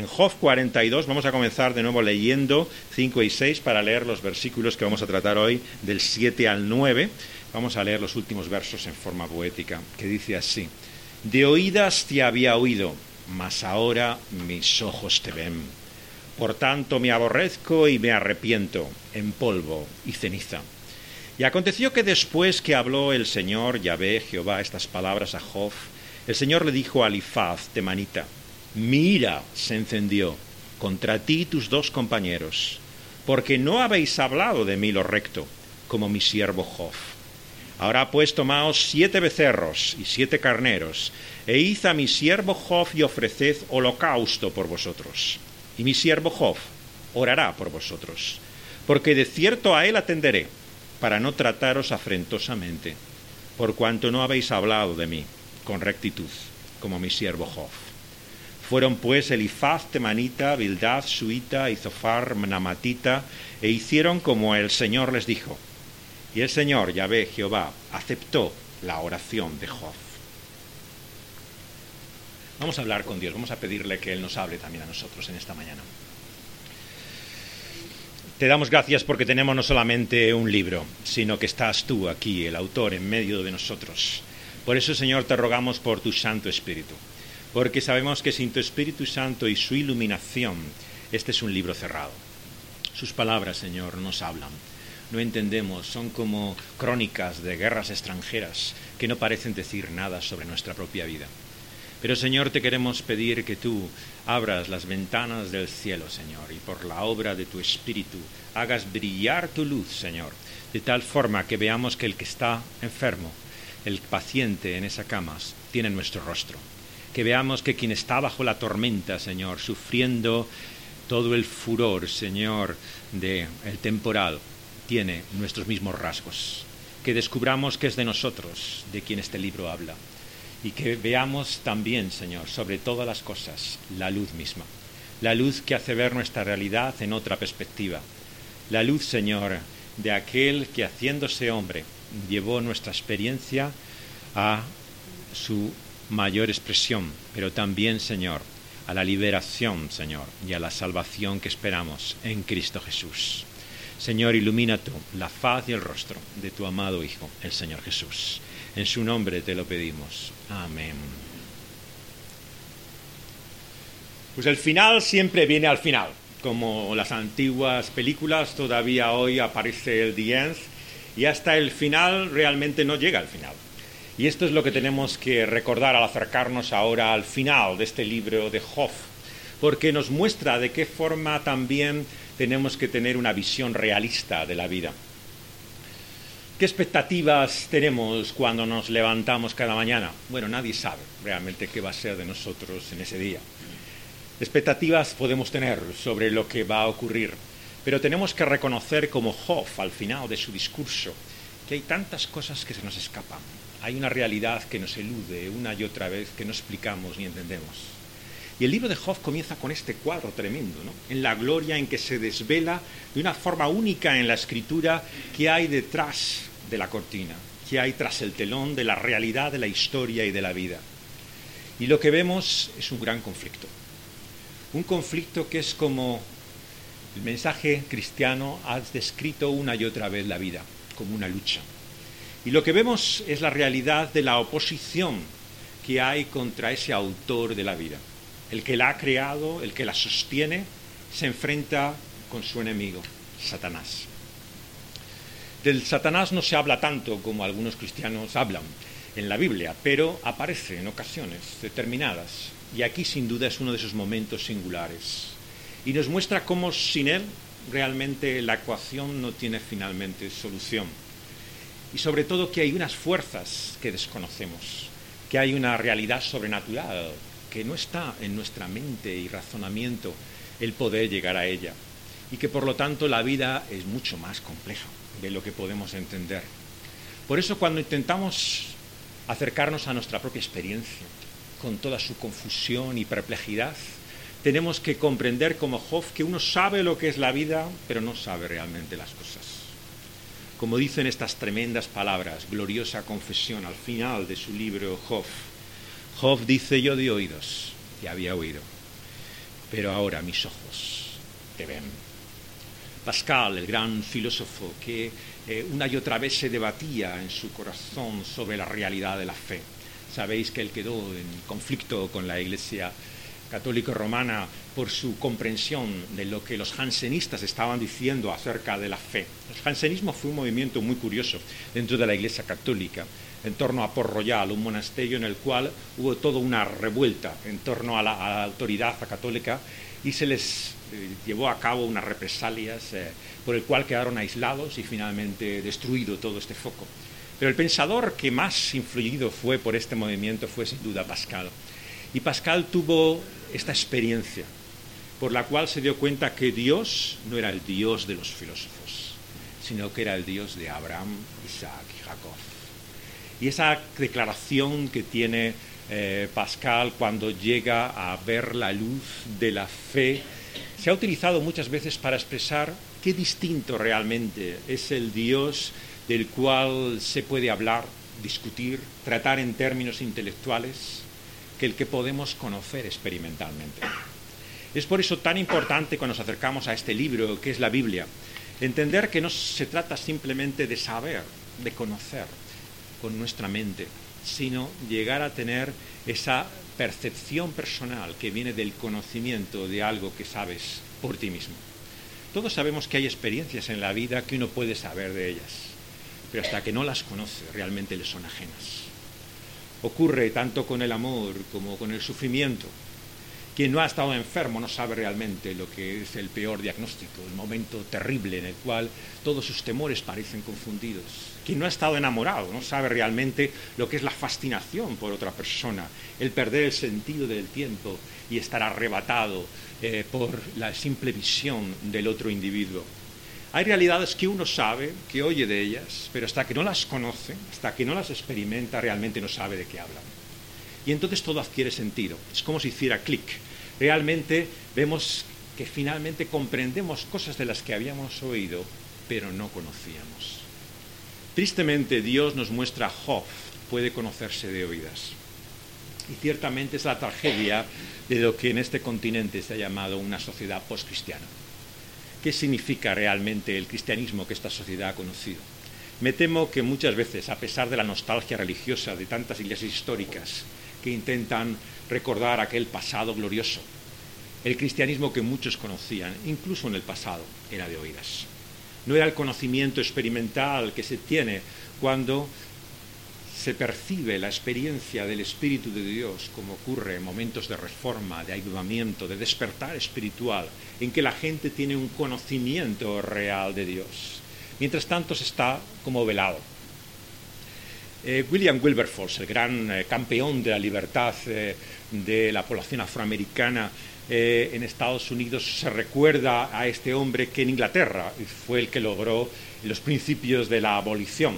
En Job 42 vamos a comenzar de nuevo leyendo 5 y 6 para leer los versículos que vamos a tratar hoy del 7 al 9. Vamos a leer los últimos versos en forma poética, que dice así. De oídas te había oído, mas ahora mis ojos te ven. Por tanto me aborrezco y me arrepiento en polvo y ceniza. Y aconteció que después que habló el Señor Yahvé Jehová estas palabras a Job, el Señor le dijo a Alifaz temanita, mi ira se encendió contra ti y tus dos compañeros, porque no habéis hablado de mí lo recto, como mi siervo Job. Ahora pues tomaos siete becerros y siete carneros, e id a mi siervo Job y ofreced holocausto por vosotros. Y mi siervo Job orará por vosotros, porque de cierto a él atenderé, para no trataros afrentosamente, por cuanto no habéis hablado de mí con rectitud, como mi siervo Job. Fueron pues Elifaz temanita, Bildad suita y Zofar namatita, e hicieron como el Señor les dijo. Y el Señor, Yahvé Jehová, aceptó la oración de Job. Vamos a hablar con Dios, vamos a pedirle que Él nos hable también a nosotros en esta mañana. Te damos gracias porque tenemos no solamente un libro, sino que estás tú aquí, el autor, en medio de nosotros. Por eso, Señor, te rogamos por tu Santo Espíritu porque sabemos que sin tu Espíritu Santo y su iluminación, este es un libro cerrado. Sus palabras, Señor, nos hablan. No entendemos, son como crónicas de guerras extranjeras que no parecen decir nada sobre nuestra propia vida. Pero Señor, te queremos pedir que tú abras las ventanas del cielo, Señor, y por la obra de tu Espíritu hagas brillar tu luz, Señor, de tal forma que veamos que el que está enfermo, el paciente en esa cama, tiene nuestro rostro que veamos que quien está bajo la tormenta, Señor, sufriendo todo el furor, Señor, del el temporal, tiene nuestros mismos rasgos. Que descubramos que es de nosotros de quien este libro habla. Y que veamos también, Señor, sobre todas las cosas, la luz misma. La luz que hace ver nuestra realidad en otra perspectiva. La luz, Señor, de aquel que haciéndose hombre llevó nuestra experiencia a su mayor expresión, pero también, Señor, a la liberación, Señor, y a la salvación que esperamos en Cristo Jesús. Señor, ilumina tú la faz y el rostro de tu amado Hijo, el Señor Jesús. En su nombre te lo pedimos. Amén. Pues el final siempre viene al final. Como las antiguas películas, todavía hoy aparece el The y hasta el final realmente no llega al final. Y esto es lo que tenemos que recordar al acercarnos ahora al final de este libro de Job, porque nos muestra de qué forma también tenemos que tener una visión realista de la vida. ¿Qué expectativas tenemos cuando nos levantamos cada mañana? Bueno, nadie sabe realmente qué va a ser de nosotros en ese día. Expectativas podemos tener sobre lo que va a ocurrir, pero tenemos que reconocer como Job al final de su discurso que hay tantas cosas que se nos escapan, hay una realidad que nos elude una y otra vez que no explicamos ni entendemos. Y el libro de Job comienza con este cuadro tremendo, ¿no? en la gloria en que se desvela de una forma única en la escritura que hay detrás de la cortina, que hay tras el telón de la realidad de la historia y de la vida. Y lo que vemos es un gran conflicto. Un conflicto que es como el mensaje cristiano ha descrito una y otra vez la vida, como una lucha y lo que vemos es la realidad de la oposición que hay contra ese autor de la vida. El que la ha creado, el que la sostiene, se enfrenta con su enemigo, Satanás. Del Satanás no se habla tanto como algunos cristianos hablan en la Biblia, pero aparece en ocasiones determinadas. Y aquí sin duda es uno de esos momentos singulares. Y nos muestra cómo sin él realmente la ecuación no tiene finalmente solución y sobre todo que hay unas fuerzas que desconocemos, que hay una realidad sobrenatural que no está en nuestra mente y razonamiento el poder llegar a ella y que por lo tanto la vida es mucho más compleja de lo que podemos entender. Por eso cuando intentamos acercarnos a nuestra propia experiencia, con toda su confusión y perplejidad, tenemos que comprender como Job que uno sabe lo que es la vida, pero no sabe realmente las cosas como dicen estas tremendas palabras, gloriosa confesión al final de su libro Job. Job dice yo de oídos, y había oído. pero ahora mis ojos te ven. Pascal, el gran filósofo que eh, una y otra vez se debatía en su corazón sobre la realidad de la fe. Sabéis que él quedó en conflicto con la Iglesia católica romana por su comprensión de lo que los jansenistas estaban diciendo acerca de la fe. El jansenismo fue un movimiento muy curioso dentro de la Iglesia católica, en torno a Port Royal, un monasterio en el cual hubo toda una revuelta en torno a la, autoridad católica y se les eh, llevó a cabo unas represalias eh, por el cual quedaron aislados y finalmente destruido todo este foco. Pero el pensador que más influido fue por este movimiento fue sin duda Pascal. Y Pascal tuvo esta experiencia por la cual se dio cuenta que Dios no era el Dios de los filósofos, sino que era el Dios de Abraham, Isaac y Jacob. Y esa declaración que tiene eh, Pascal cuando llega a ver la luz de la fe se ha utilizado muchas veces para expresar qué distinto realmente es el Dios del cual se puede hablar, discutir, tratar en términos intelectuales, que el que podemos conocer experimentalmente. Es por eso tan importante cuando nos acercamos a este libro, que es la Biblia, entender que no se trata simplemente de saber, de conocer con nuestra mente, sino llegar a tener esa percepción personal que viene del conocimiento de algo que sabes por ti mismo. Todos sabemos que hay experiencias en la vida que uno puede saber de ellas, pero hasta que no las conoce realmente le son ajenas. Ocurre tanto con el amor como con el sufrimiento. Quien no ha estado enfermo no sabe realmente lo que es el peor diagnóstico, el momento terrible en el cual todos sus temores parecen confundidos. Quien no ha estado enamorado no sabe realmente lo que es la fascinación por otra persona, el perder el sentido del tiempo y estar arrebatado eh, por la simple visión del otro individuo. Hay realidades que uno sabe, que oye de ellas, pero hasta que no las conoce, hasta que no las experimenta, realmente no sabe de qué hablan. Y entonces todo adquiere sentido. Es como si hiciera clic. Realmente vemos que finalmente comprendemos cosas de las que habíamos oído, pero no conocíamos. Tristemente Dios nos muestra Job puede conocerse de oídas. Y ciertamente es la tragedia de lo que en este continente se ha llamado una sociedad postcristiana qué significa realmente el cristianismo que esta sociedad ha conocido. Me temo que muchas veces, a pesar de la nostalgia religiosa de tantas iglesias históricas que intentan recordar aquel pasado glorioso, el cristianismo que muchos conocían, incluso en el pasado, era de oídas. No era el conocimiento experimental que se tiene cuando se percibe la experiencia del Espíritu de Dios, como ocurre en momentos de reforma, de ayudamiento, de despertar espiritual, en que la gente tiene un conocimiento real de Dios. Mientras tanto se está como velado. Eh, William Wilberforce, el gran eh, campeón de la libertad eh, de la población afroamericana en Estados Unidos, se recuerda a este hombre que en Inglaterra fue el que logró los principios de la abolición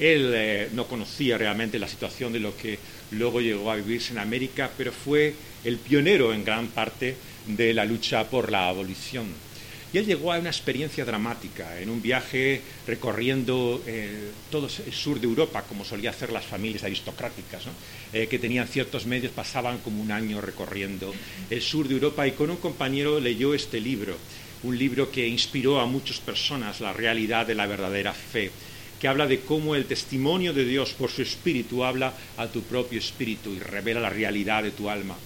él eh, no conocía realmente la situación de lo que luego llegó a vivirse en América, pero fue el pionero en gran parte de la lucha por la abolición. Y él llegó a una experiencia dramática en un viaje recorriendo eh, todo el sur de Europa, como solía hacer las familias aristocráticas, eh, que tenían ciertos medios, pasaban como un año recorriendo el sur de Europa y con un compañero leyó este libro, un libro que inspiró a muchas personas la realidad de la verdadera fe que habla de cómo el testimonio de Dios por su espíritu habla a tu propio espíritu y revela la realidad de tu alma.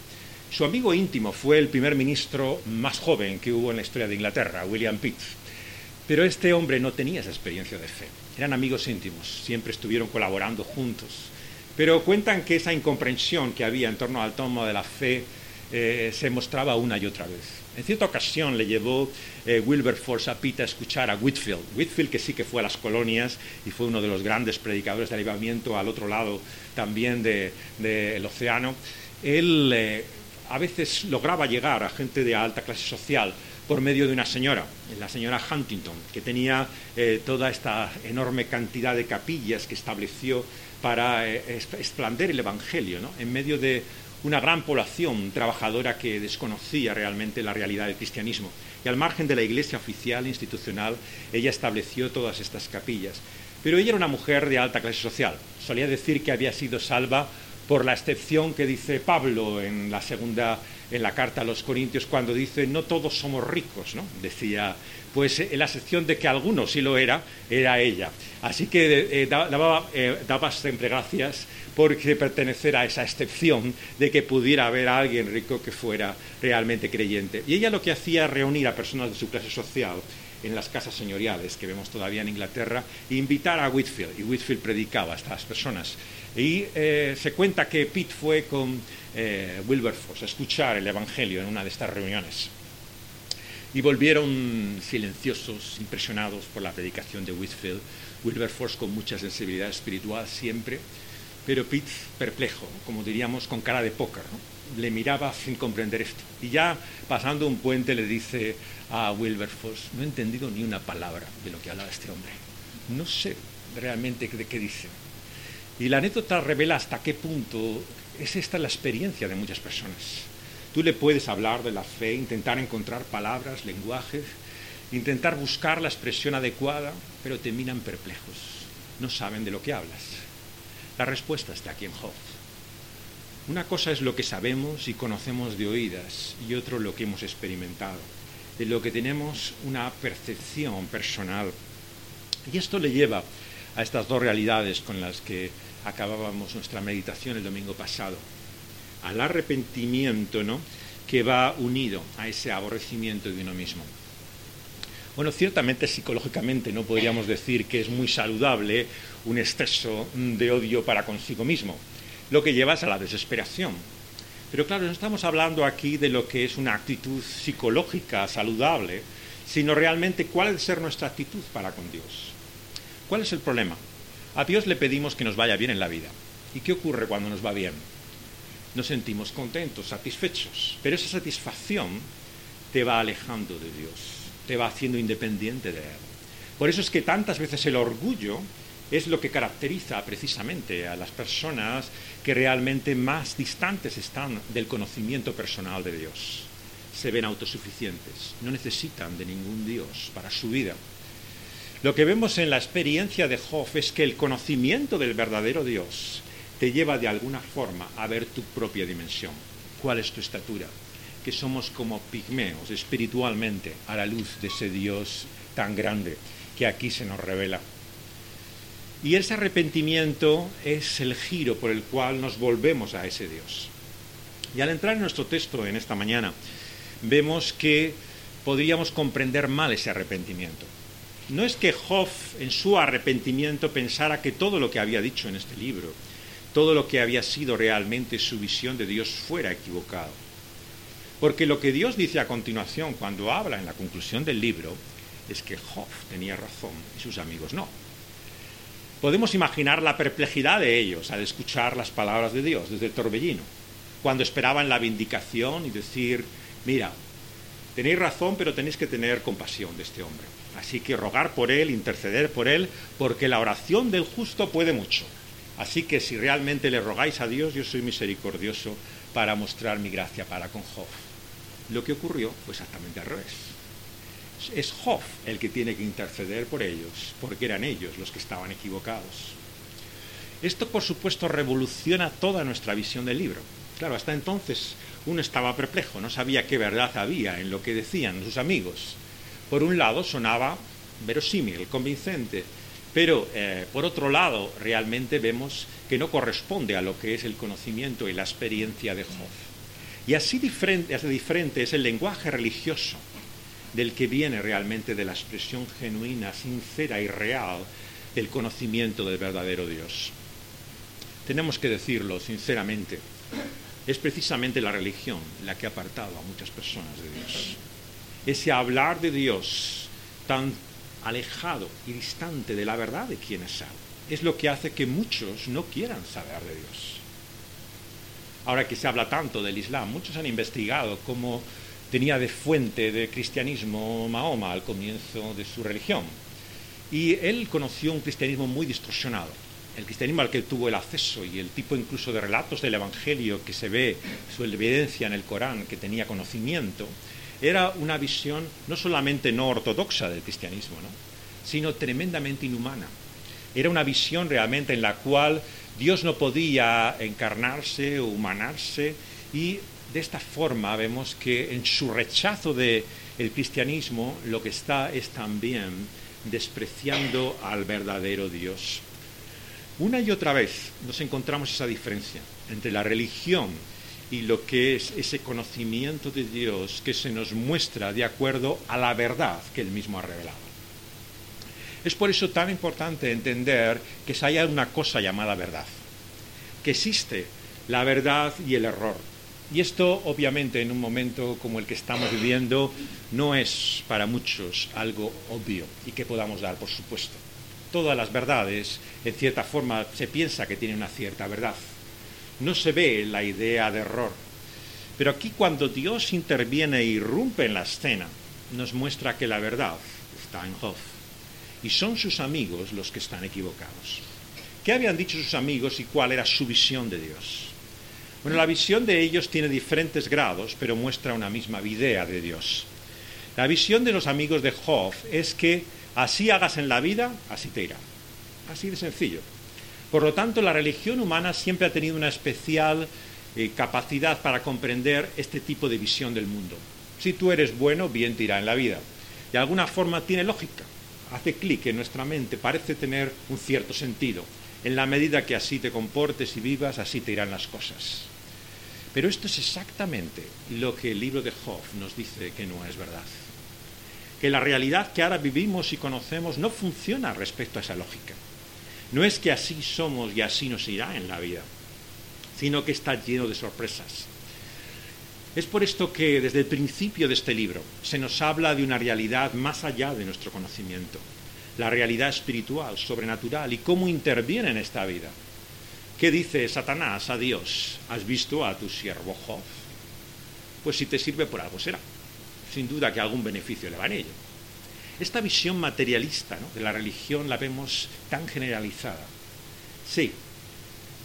Su amigo íntimo fue el primer ministro más joven que hubo en la historia de Inglaterra, William Pitt. Pero este hombre no tenía esa experiencia de fe. Eran amigos íntimos, siempre estuvieron colaborando juntos. Pero cuentan que esa incomprensión que había en torno al tomo de la fe eh, se mostraba una y otra vez. En cierta ocasión le llevó eh, Wilberforce a Pitt a escuchar a Whitfield. Whitfield que sí que fue a las colonias y fue uno de los grandes predicadores de avivamiento al otro lado también del océano. Él eh, a veces lograba llegar a gente de alta clase social por medio de una señora, la señora Huntington, que tenía eh, toda esta enorme cantidad de capillas que estableció para expander el Evangelio, ¿no? en medio de una gran población trabajadora que desconocía realmente la realidad del cristianismo. Y al margen de la iglesia oficial, institucional, ella estableció todas estas capillas. Pero ella era una mujer de alta clase social. Solía decir que había sido salva por la excepción que dice Pablo en la segunda en la carta a los Corintios cuando dice no todos somos ricos, ¿no? Decía, pues en la excepción de que algunos sí lo era, era ella. Así que eh, daba, eh, daba, siempre gracias por pertenecer a esa excepción de que pudiera haber alguien rico que fuera realmente creyente. Y ella lo que hacía era reunir a personas de su clase social en las casas señoriales que vemos todavía en Inglaterra e invitar a Whitfield. Y Whitfield predicaba a estas personas. Y eh, se cuenta que Pitt fue con eh, Wilberforce a escuchar el Evangelio en una de estas reuniones. Y volvieron silenciosos, impresionados por la predicación de Whitfield. Wilberforce con mucha sensibilidad espiritual siempre, pero Pitt perplejo, como diríamos, con cara de póker. Le miraba sin comprender esto. Y ya pasando un puente le dice a Wilberforce, no he entendido ni una palabra de lo que hablaba este hombre. No sé realmente de qué dice. Y la anécdota revela hasta qué punto es esta la experiencia de muchas personas. Tú le puedes hablar de la fe, intentar encontrar palabras, lenguajes, intentar buscar la expresión adecuada, pero te miran perplejos. No saben de lo que hablas. La respuesta está aquí en Job. Una cosa es lo que sabemos y conocemos de oídas y otro lo que hemos experimentado, de lo que tenemos una percepción personal. Y esto le lleva a estas dos realidades con las que acabábamos nuestra meditación el domingo pasado, al arrepentimiento, ¿no? que va unido a ese aborrecimiento de uno mismo. Bueno, ciertamente psicológicamente no podríamos decir que es muy saludable un exceso de odio para consigo mismo, lo que lleva a la desesperación. Pero claro, no estamos hablando aquí de lo que es una actitud psicológica saludable, sino realmente cuál debe ser nuestra actitud para con Dios. ¿Cuál es el problema? A Dios le pedimos que nos vaya bien en la vida. ¿Y qué ocurre cuando nos va bien? Nos sentimos contentos, satisfechos, pero esa satisfacción te va alejando de Dios, te va haciendo independiente de Él. Por eso es que tantas veces el orgullo es lo que caracteriza precisamente a las personas que realmente más distantes están del conocimiento personal de Dios. Se ven autosuficientes, no necesitan de ningún Dios para su vida. Lo que vemos en la experiencia de Job es que el conocimiento del verdadero Dios te lleva de alguna forma a ver tu propia dimensión. ¿Cuál es tu estatura? Que somos como pigmeos espiritualmente a la luz de ese Dios tan grande que aquí se nos revela. Y ese arrepentimiento es el giro por el cual nos volvemos a ese Dios. Y al entrar en nuestro texto en esta mañana, vemos que podríamos comprender mal ese arrepentimiento. No es que Job en su arrepentimiento pensara que todo lo que había dicho en este libro, todo lo que había sido realmente su visión de Dios fuera equivocado. Porque lo que Dios dice a continuación cuando habla en la conclusión del libro es que Job tenía razón y sus amigos no. Podemos imaginar la perplejidad de ellos al escuchar las palabras de Dios desde el torbellino, cuando esperaban la vindicación y decir, mira, tenéis razón, pero tenéis que tener compasión de este hombre. Así que rogar por él, interceder por él, porque la oración del justo puede mucho. Así que si realmente le rogáis a Dios, yo soy misericordioso para mostrar mi gracia para con Job. Lo que ocurrió fue exactamente al revés. Es Job el que tiene que interceder por ellos, porque eran ellos los que estaban equivocados. Esto, por supuesto, revoluciona toda nuestra visión del libro. Claro, hasta entonces uno estaba perplejo, no sabía qué verdad había en lo que decían sus amigos. Por un lado sonaba verosímil, convincente, pero eh, por otro lado realmente vemos que no corresponde a lo que es el conocimiento y la experiencia de Job. Y así diferente, diferente es el lenguaje religioso del que viene realmente de la expresión genuina, sincera y real del conocimiento del verdadero Dios. Tenemos que decirlo sinceramente, es precisamente la religión la que ha apartado a muchas personas de Dios ese hablar de Dios tan alejado y distante de la verdad de quién es Él, es lo que hace que muchos no quieran saber de Dios. Ahora que se habla tanto del Islam, muchos han investigado cómo tenía de fuente de cristianismo Mahoma al comienzo de su religión. Y él conoció un cristianismo muy distorsionado. El cristianismo al que tuvo el acceso y el tipo incluso de relatos del Evangelio que se ve, su evidencia en el Corán, que tenía conocimiento, era una visión no solamente no ortodoxa del cristianismo, sino tremendamente inhumana. Era una visión realmente en la cual Dios no podía encarnarse o humanarse y de esta forma vemos que en su rechazo del cristianismo lo que está es también despreciando al verdadero Dios. Una y otra vez nos encontramos esa diferencia entre la religión y lo que es ese conocimiento de Dios que se nos muestra de acuerdo a la verdad que Él mismo ha revelado. Es por eso tan importante entender que hay una cosa llamada verdad, que existe la verdad y el error. Y esto, obviamente, en un momento como el que estamos viviendo, no es para muchos algo obvio y que podamos dar, por supuesto. Todas las verdades, en cierta forma, se piensa que tienen una cierta verdad. No se ve la idea de error. Pero aquí cuando Dios interviene e irrumpe en la escena, nos muestra que la verdad está en Job y son sus amigos los que están equivocados. ¿Qué habían dicho sus amigos y cuál era su visión de Dios? Bueno, la visión de ellos tiene diferentes grados, pero muestra una misma idea de Dios. La visión de los amigos de Job es que así hagas en la vida, así te irá. Así de sencillo. Por lo tanto, la religión humana siempre ha tenido una especial eh, capacidad para comprender este tipo de visión del mundo. Si tú eres bueno, bien te irá en la vida. De alguna forma tiene lógica hace clic en nuestra mente, parece tener un cierto sentido. En la medida que así te comportes y vivas, así te irán las cosas. Pero esto es exactamente lo que el libro de Job nos dice que no es verdad. Que la realidad que ahora vivimos y conocemos no funciona respecto a esa lógica. No es que así somos y así nos irá en la vida, sino que está lleno de sorpresas. Es por esto que desde el principio de este libro se nos habla de una realidad más allá de nuestro conocimiento, la realidad espiritual, sobrenatural y cómo interviene en esta vida. ¿Qué dice Satanás a Dios? ¿Has visto a tu siervo Job? Pues si te sirve por algo será. Sin duda que algún beneficio le va en ello. Esta visión materialista de la religión la vemos tan generalizada. Sí,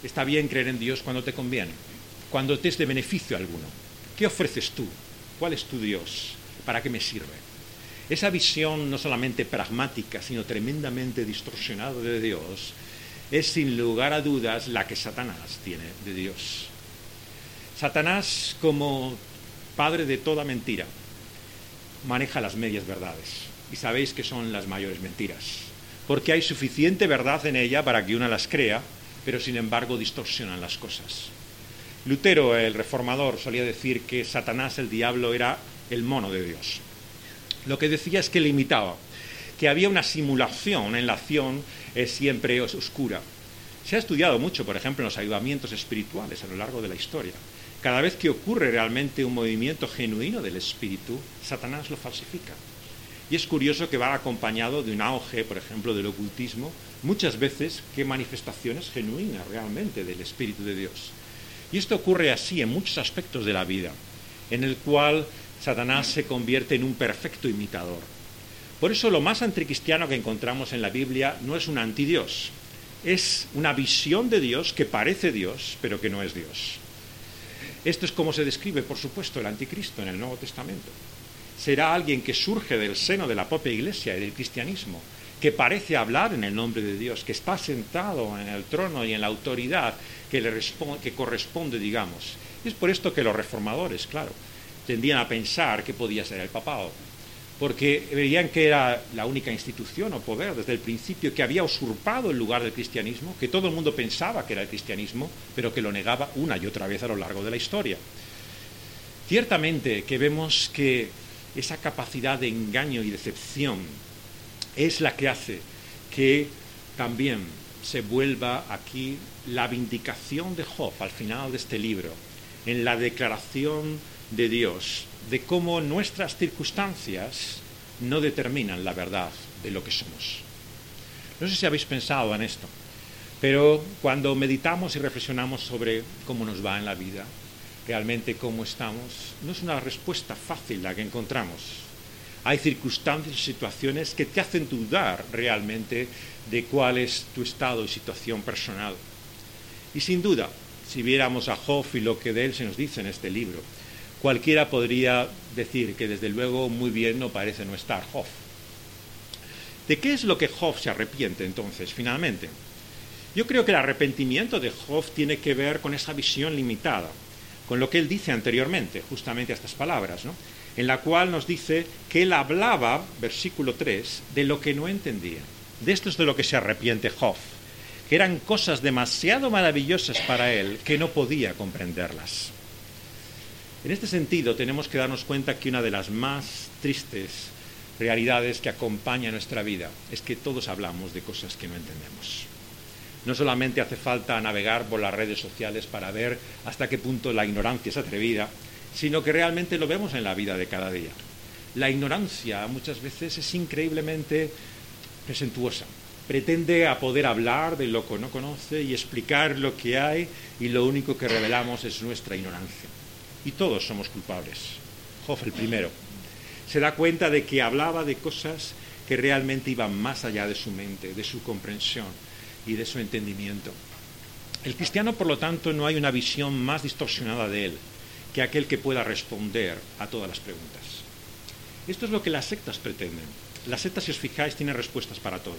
está bien creer en Dios cuando te conviene, cuando te es de beneficio alguno, ¿Qué ofreces tú? ¿Cuál es tu Dios? ¿Para qué me sirve? Esa visión no solamente pragmática, sino tremendamente distorsionada de Dios, es sin lugar a dudas la que Satanás tiene de Dios. Satanás, como padre de toda mentira, maneja las medias verdades. Y sabéis que son las mayores mentiras. Porque hay suficiente verdad en ella para que una las crea, pero sin embargo distorsionan las cosas. Lutero, el reformador, solía decir que Satanás, el diablo, era el mono de Dios. Lo que decía es que limitaba, que había una simulación en la acción siempre oscura. Se ha estudiado mucho, por ejemplo, en los ayudamientos espirituales a lo largo de la historia. Cada vez que ocurre realmente un movimiento genuino del espíritu, Satanás lo falsifica. Y es curioso que va acompañado de un auge, por ejemplo, del ocultismo, muchas veces que manifestaciones genuinas realmente del espíritu de Dios. Y esto ocurre así en muchos aspectos de la vida, en el cual Satanás se convierte en un perfecto imitador. Por eso lo más anticristiano que encontramos en la Biblia no es un antidios, es una visión de Dios que parece Dios, pero que no es Dios. Esto es como se describe, por supuesto, el anticristo en el Nuevo Testamento. Será alguien que surge del seno de la propia iglesia y del cristianismo, que parece hablar en el nombre de Dios, que está sentado en el trono y en la autoridad que, le corresponde, digamos. Es por esto que los reformadores, claro, tendían a pensar que podía ser el papado, porque veían que era la única institución o poder desde el principio que había usurpado el lugar del cristianismo, que todo el mundo pensaba que era el cristianismo, pero que lo negaba una y otra vez a lo largo de la historia. Ciertamente que vemos que esa capacidad de engaño y decepción es la que hace que también se vuelva aquí la vindicación de Job al final de este libro, en la declaración de Dios de cómo nuestras circunstancias no determinan la verdad de lo que somos. No sé si habéis pensado en esto, pero cuando meditamos y reflexionamos sobre cómo nos va en la vida, realmente cómo estamos, no es una respuesta fácil la que encontramos. Hay circunstancias y situaciones que te hacen dudar realmente de cuál es tu estado y situación personal. Y sin duda, si viéramos a Job y lo que de él se nos dice en este libro, cualquiera podría decir que desde luego muy bien no parece no estar Job. ¿De qué es lo que Job se arrepiente entonces, finalmente? Yo creo que el arrepentimiento de Job tiene que ver con esa visión limitada, con lo que él dice anteriormente, justamente a estas palabras, ¿no? en la cual nos dice que él hablaba, versículo 3, de lo que no entendía. De esto es de lo que se arrepiente Job, que eran cosas demasiado maravillosas para él que no podía comprenderlas. En este sentido, tenemos que darnos cuenta que una de las más tristes realidades que acompaña nuestra vida es que todos hablamos de cosas que no entendemos. No solamente hace falta navegar por las redes sociales para ver hasta qué punto la ignorancia es atrevida, sino que realmente lo vemos en la vida de cada día. La ignorancia muchas veces es increíblemente presentuosa. Pretende a poder hablar de lo que no conoce y explicar lo que hay y lo único que revelamos es nuestra ignorancia. Y todos somos culpables. Hoff el primero. Se da cuenta de que hablaba de cosas que realmente iban más allá de su mente, de su comprensión y de su entendimiento. El cristiano, por lo tanto, no hay una visión más distorsionada de él que aquel que pueda responder a todas las preguntas. Esto es lo que las sectas pretenden. Las sectas, si os fijáis, tienen respuestas para todo.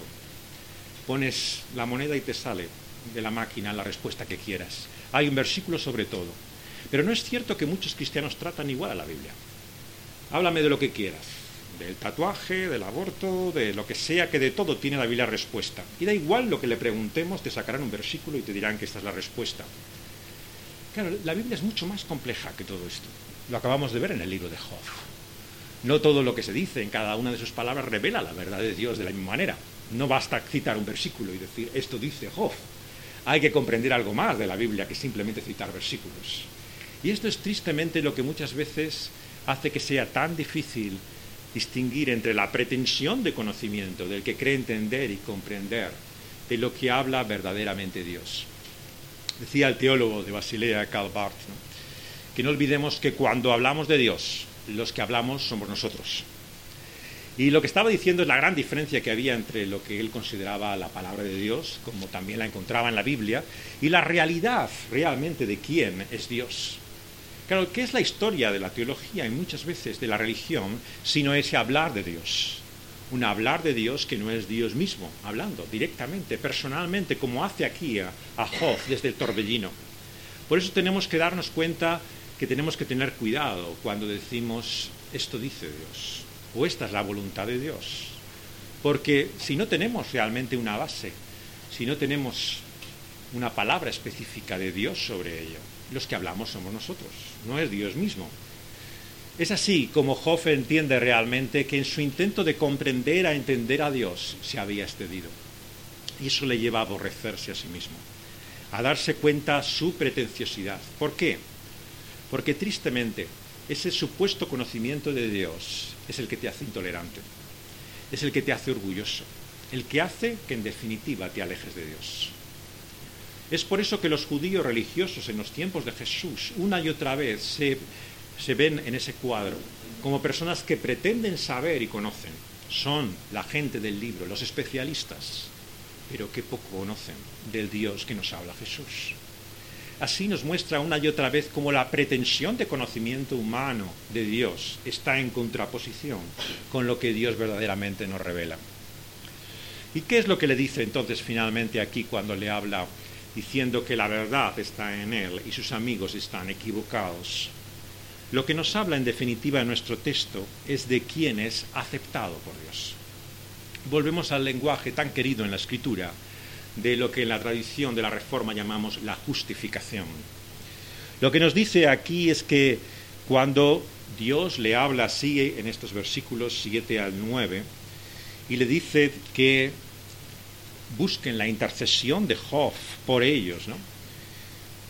Pones la moneda y te sale de la máquina la respuesta que quieras. Hay un versículo sobre todo. Pero no es cierto que muchos cristianos tratan igual a la Biblia. Háblame de lo que quieras, del tatuaje, del aborto, de lo que sea, que de todo tiene la Biblia respuesta. Y da igual lo que le preguntemos, te sacarán un versículo y te dirán que esta es la respuesta. Claro, la Biblia es mucho más compleja que todo esto. Lo acabamos de ver en el libro de Job. No todo lo que se dice en cada una de sus palabras revela la verdad de Dios de la misma manera. No basta citar un versículo y decir, esto dice Job. Hay que comprender algo más de la Biblia que simplemente citar versículos. Y esto es tristemente lo que muchas veces hace que sea tan difícil distinguir entre la pretensión de conocimiento del que cree entender y comprender de lo que habla verdaderamente Dios. Decía el teólogo de Basilea, Karl Barth, que no olvidemos que cuando hablamos de Dios, los que hablamos somos nosotros. Y lo que estaba diciendo es la gran diferencia que había entre lo que él consideraba la palabra de Dios, como también la encontraba en la Biblia, y la realidad realmente de quién es Dios. Claro, ¿qué es la historia de la teología y muchas veces de la religión, sino ese hablar de Dios? un hablar de Dios que no es Dios mismo, hablando directamente, personalmente, como hace aquí a, Job desde el torbellino. Por eso tenemos que darnos cuenta que tenemos que tener cuidado cuando decimos esto dice Dios o esta es la voluntad de Dios. Porque si no tenemos realmente una base, si no tenemos una palabra específica de Dios sobre ello, los que hablamos somos nosotros, no es Dios mismo. Es así como Job entiende realmente que en su intento de comprender a entender a Dios se había excedido. Y eso le lleva a aborrecerse a sí mismo, a darse cuenta su pretenciosidad. ¿Por qué? Porque tristemente ese supuesto conocimiento de Dios es el que te hace intolerante, es el que te hace orgulloso, el que hace que en definitiva te alejes de Dios. Es por eso que los judíos religiosos en los tiempos de Jesús una y otra vez se se ven en ese cuadro como personas que pretenden saber y conocen. Son la gente del libro, los especialistas, pero que poco conocen del Dios que nos habla Jesús. Así nos muestra una y otra vez cómo la pretensión de conocimiento humano de Dios está en contraposición con lo que Dios verdaderamente nos revela. ¿Y qué es lo que le dice entonces finalmente aquí cuando le habla diciendo que la verdad está en él y sus amigos están equivocados? Lo que nos habla en definitiva en nuestro texto es de quién es aceptado por Dios. Volvemos al lenguaje tan querido en la escritura de lo que en la tradición de la Reforma llamamos la justificación. Lo que nos dice aquí es que cuando Dios le habla así en estos versículos 7 al 9 y le dice que busquen la intercesión de Job por ellos, ¿no?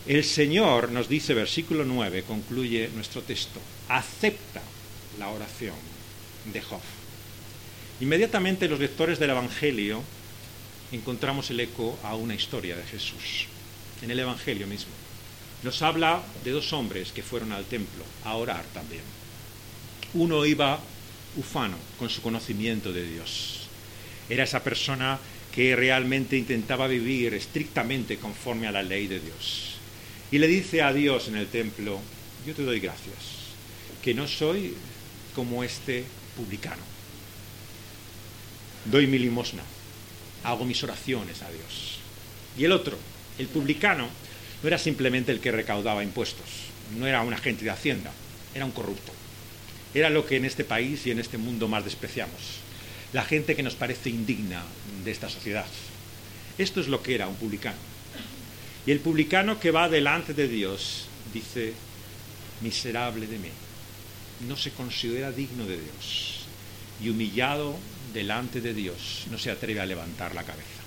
El Señor, nos dice versículo 9, concluye nuestro texto, acepta la oración de Job. Inmediatamente los lectores del Evangelio encontramos el eco a una historia de Jesús, en el Evangelio mismo. Nos habla de dos hombres que fueron al templo a orar también. Uno iba ufano con su conocimiento de Dios. Era esa persona que realmente intentaba vivir estrictamente conforme a la ley de Dios y le dice a Dios en el templo, yo te doy gracias, que no soy como este publicano. Doy mi limosna, hago mis oraciones a Dios. Y el otro, el publicano, no era simplemente el que recaudaba impuestos, no era un agente de Hacienda, era un corrupto. Era lo que en este país y en este mundo más despreciamos. La gente que nos parece indigna de esta sociedad. Esto es lo que era un publicano. Y el publicano que va delante de Dios dice, miserable de mí, no se considera digno de Dios. Y humillado delante de Dios, no se atreve a levantar la cabeza.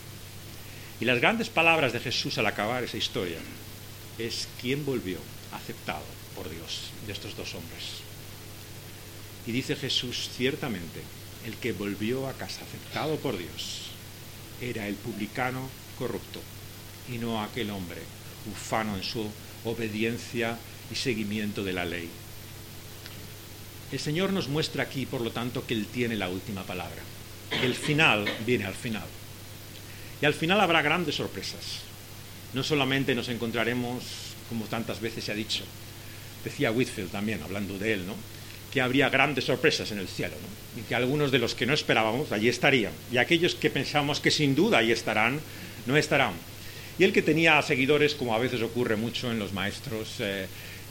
Y las grandes palabras de Jesús al acabar esa historia es quién volvió aceptado por Dios de estos dos hombres. Y dice Jesús, ciertamente, el que volvió a casa aceptado por Dios era el publicano corrupto y no aquel hombre ufano en su obediencia y seguimiento de la ley. El Señor nos muestra aquí, por lo tanto, que Él tiene la última palabra. El final viene al final. Y al final habrá grandes sorpresas. No solamente nos encontraremos, como tantas veces se ha dicho, decía Whitfield también, hablando de él, ¿no? Que habría grandes sorpresas en el cielo, y que algunos de los que no esperábamos allí estarían, y aquellos que pensamos que sin duda allí estarán, no estarán. Y el que tenía seguidores, como a veces ocurre mucho en los maestros eh,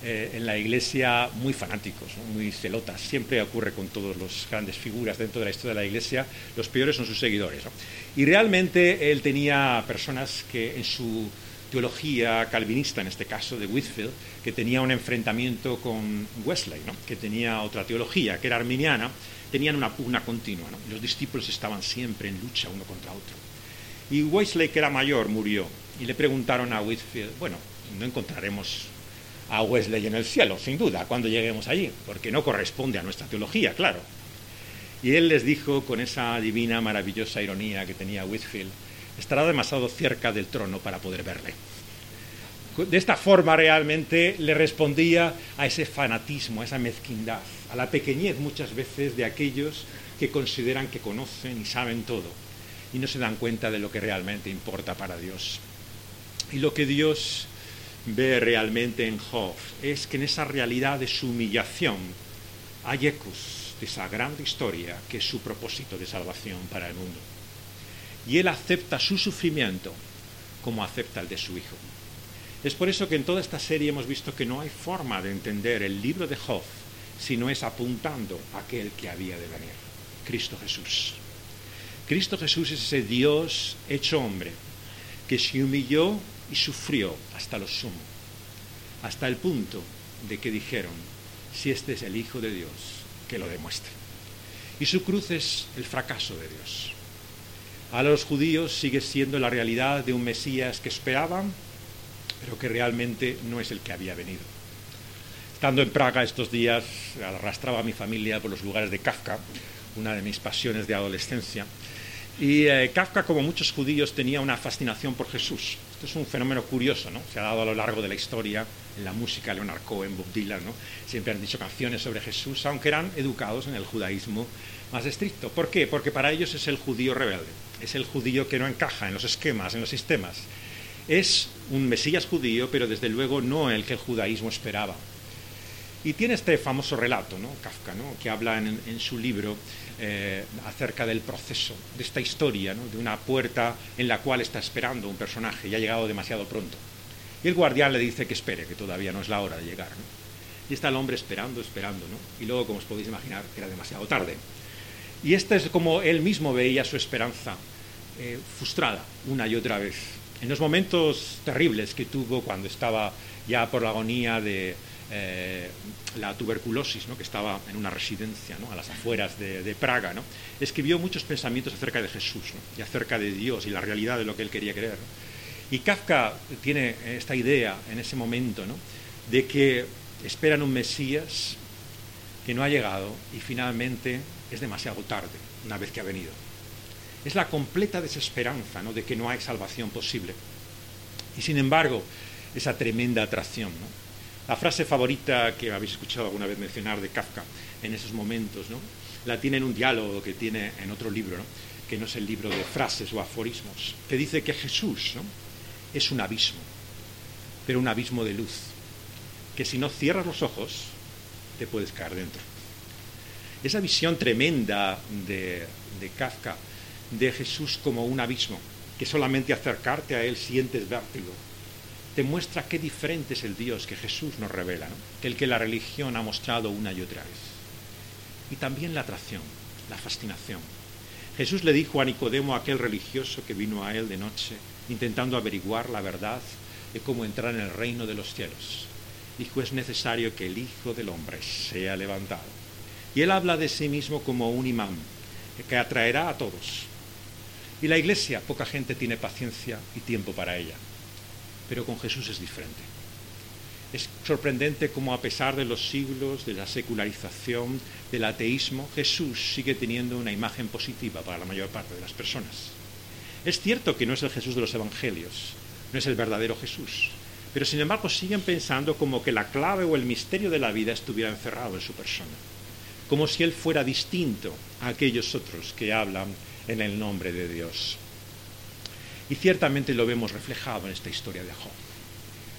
eh, en la iglesia, muy fanáticos, muy celotas. Siempre ocurre con todas las grandes figuras dentro de la historia de la iglesia, los peores son sus seguidores. Y realmente él tenía personas que en su teología calvinista, en este caso de Whitfield, que tenía un enfrentamiento con Wesley, que tenía otra teología, que era arminiana, tenían una pugna continua. Los discípulos estaban siempre en lucha uno contra otro. Y Wesley, que era mayor, murió. Y le preguntaron a Whitfield, bueno, no encontraremos a Wesley en el cielo, sin duda, cuando lleguemos allí, porque no corresponde a nuestra teología, claro. Y él les dijo con esa divina, maravillosa ironía que tenía Whitfield, estará demasiado cerca del trono para poder verle. De esta forma realmente le respondía a ese fanatismo, a esa mezquindad, a la pequeñez muchas veces de aquellos que consideran que conocen y saben todo y no se dan cuenta de lo que realmente importa para Dios. Y lo que Dios ve realmente en Job es que en esa realidad de su humillación hay ecos de esa gran historia que es su propósito de salvación para el mundo y él acepta su sufrimiento como acepta el de su hijo. Es por eso que en toda esta serie hemos visto que no hay forma de entender el libro de Job si no es apuntando a aquel que había de venir, Cristo Jesús. Cristo Jesús es ese Dios hecho hombre que se humilló y sufrió hasta lo sumo, hasta el punto de que dijeron, si este es el Hijo de Dios, que lo demuestre. Y su cruz es el fracaso de Dios a los judíos sigue siendo la realidad de un Mesías que esperaban, pero que realmente no es el que había venido. Estando en Praga estos días, arrastraba a mi familia por los lugares de Kafka, una de mis pasiones de adolescencia. Y eh, Kafka, como muchos judíos, tenía una fascinación por Jesús. Esto es un fenómeno curioso, ¿no? Se ha dado a lo largo de la historia, en la música, Leonard Cohen, Bob Dylan, ¿no? Siempre han dicho canciones sobre Jesús, aunque eran educados en el judaísmo más estricto. ¿Por qué? Porque para ellos es el judío rebelde, es el judío que no encaja en los esquemas, en los sistemas. Es un Mesías judío, pero desde luego no el que el judaísmo esperaba. Y tiene este famoso relato, ¿no? Kafka, ¿no? que habla en, su libro eh, acerca del proceso, de esta historia, ¿no? de una puerta en la cual está esperando un personaje y ha llegado demasiado pronto. Y el guardián le dice que espere, que todavía no es la hora de llegar. Y está el hombre esperando, esperando, y luego, como os podéis imaginar, era demasiado tarde. Y esta es como él mismo veía su esperanza eh, frustrada una y otra vez. En los momentos terribles que tuvo cuando estaba ya por la agonía de eh, la tuberculosis, ¿no? que estaba en una residencia ¿no? a las afueras de, Praga, ¿no? escribió muchos pensamientos acerca de Jesús y acerca de Dios y la realidad de lo que él quería creer. Y Kafka tiene esta idea en ese momento de que esperan un Mesías que no ha llegado y finalmente es demasiado tarde una vez que ha venido. Es la completa desesperanza ¿no? de que no hay salvación posible. Y sin embargo, esa tremenda atracción. La frase favorita que habéis escuchado alguna vez mencionar de Kafka en esos momentos, ¿no? la tiene en un diálogo que tiene en otro libro, que no es el libro de frases o aforismos, que dice que Jesús es un abismo, pero un abismo de luz, que si no cierras los ojos, te puedes caer dentro. Esa visión tremenda de, Kafka de Jesús como un abismo, que solamente acercarte a Él sientes vértigo, te muestra qué diferente es el Dios que Jesús nos revela, que el que la religión ha mostrado una y otra vez. Y también la atracción, la fascinación. Jesús le dijo a Nicodemo, aquel religioso que vino a él de noche, intentando averiguar la verdad de cómo entrar en el reino de los cielos. Dijo, es necesario que el Hijo del Hombre sea levantado. Y él habla de sí mismo como un imán, que atraerá a todos. Y la iglesia, poca gente tiene paciencia y tiempo para ella. Pero con Jesús es diferente. Es sorprendente cómo a pesar de los siglos, de la secularización, del ateísmo, Jesús sigue teniendo una imagen positiva para la mayor parte de las personas. Es cierto que no es el Jesús de los Evangelios, no es el verdadero Jesús, pero sin embargo siguen pensando como que la clave o el misterio de la vida estuviera encerrado en su persona, como si Él fuera distinto a aquellos otros que hablan en el nombre de Dios. Y ciertamente lo vemos reflejado en esta historia de Job.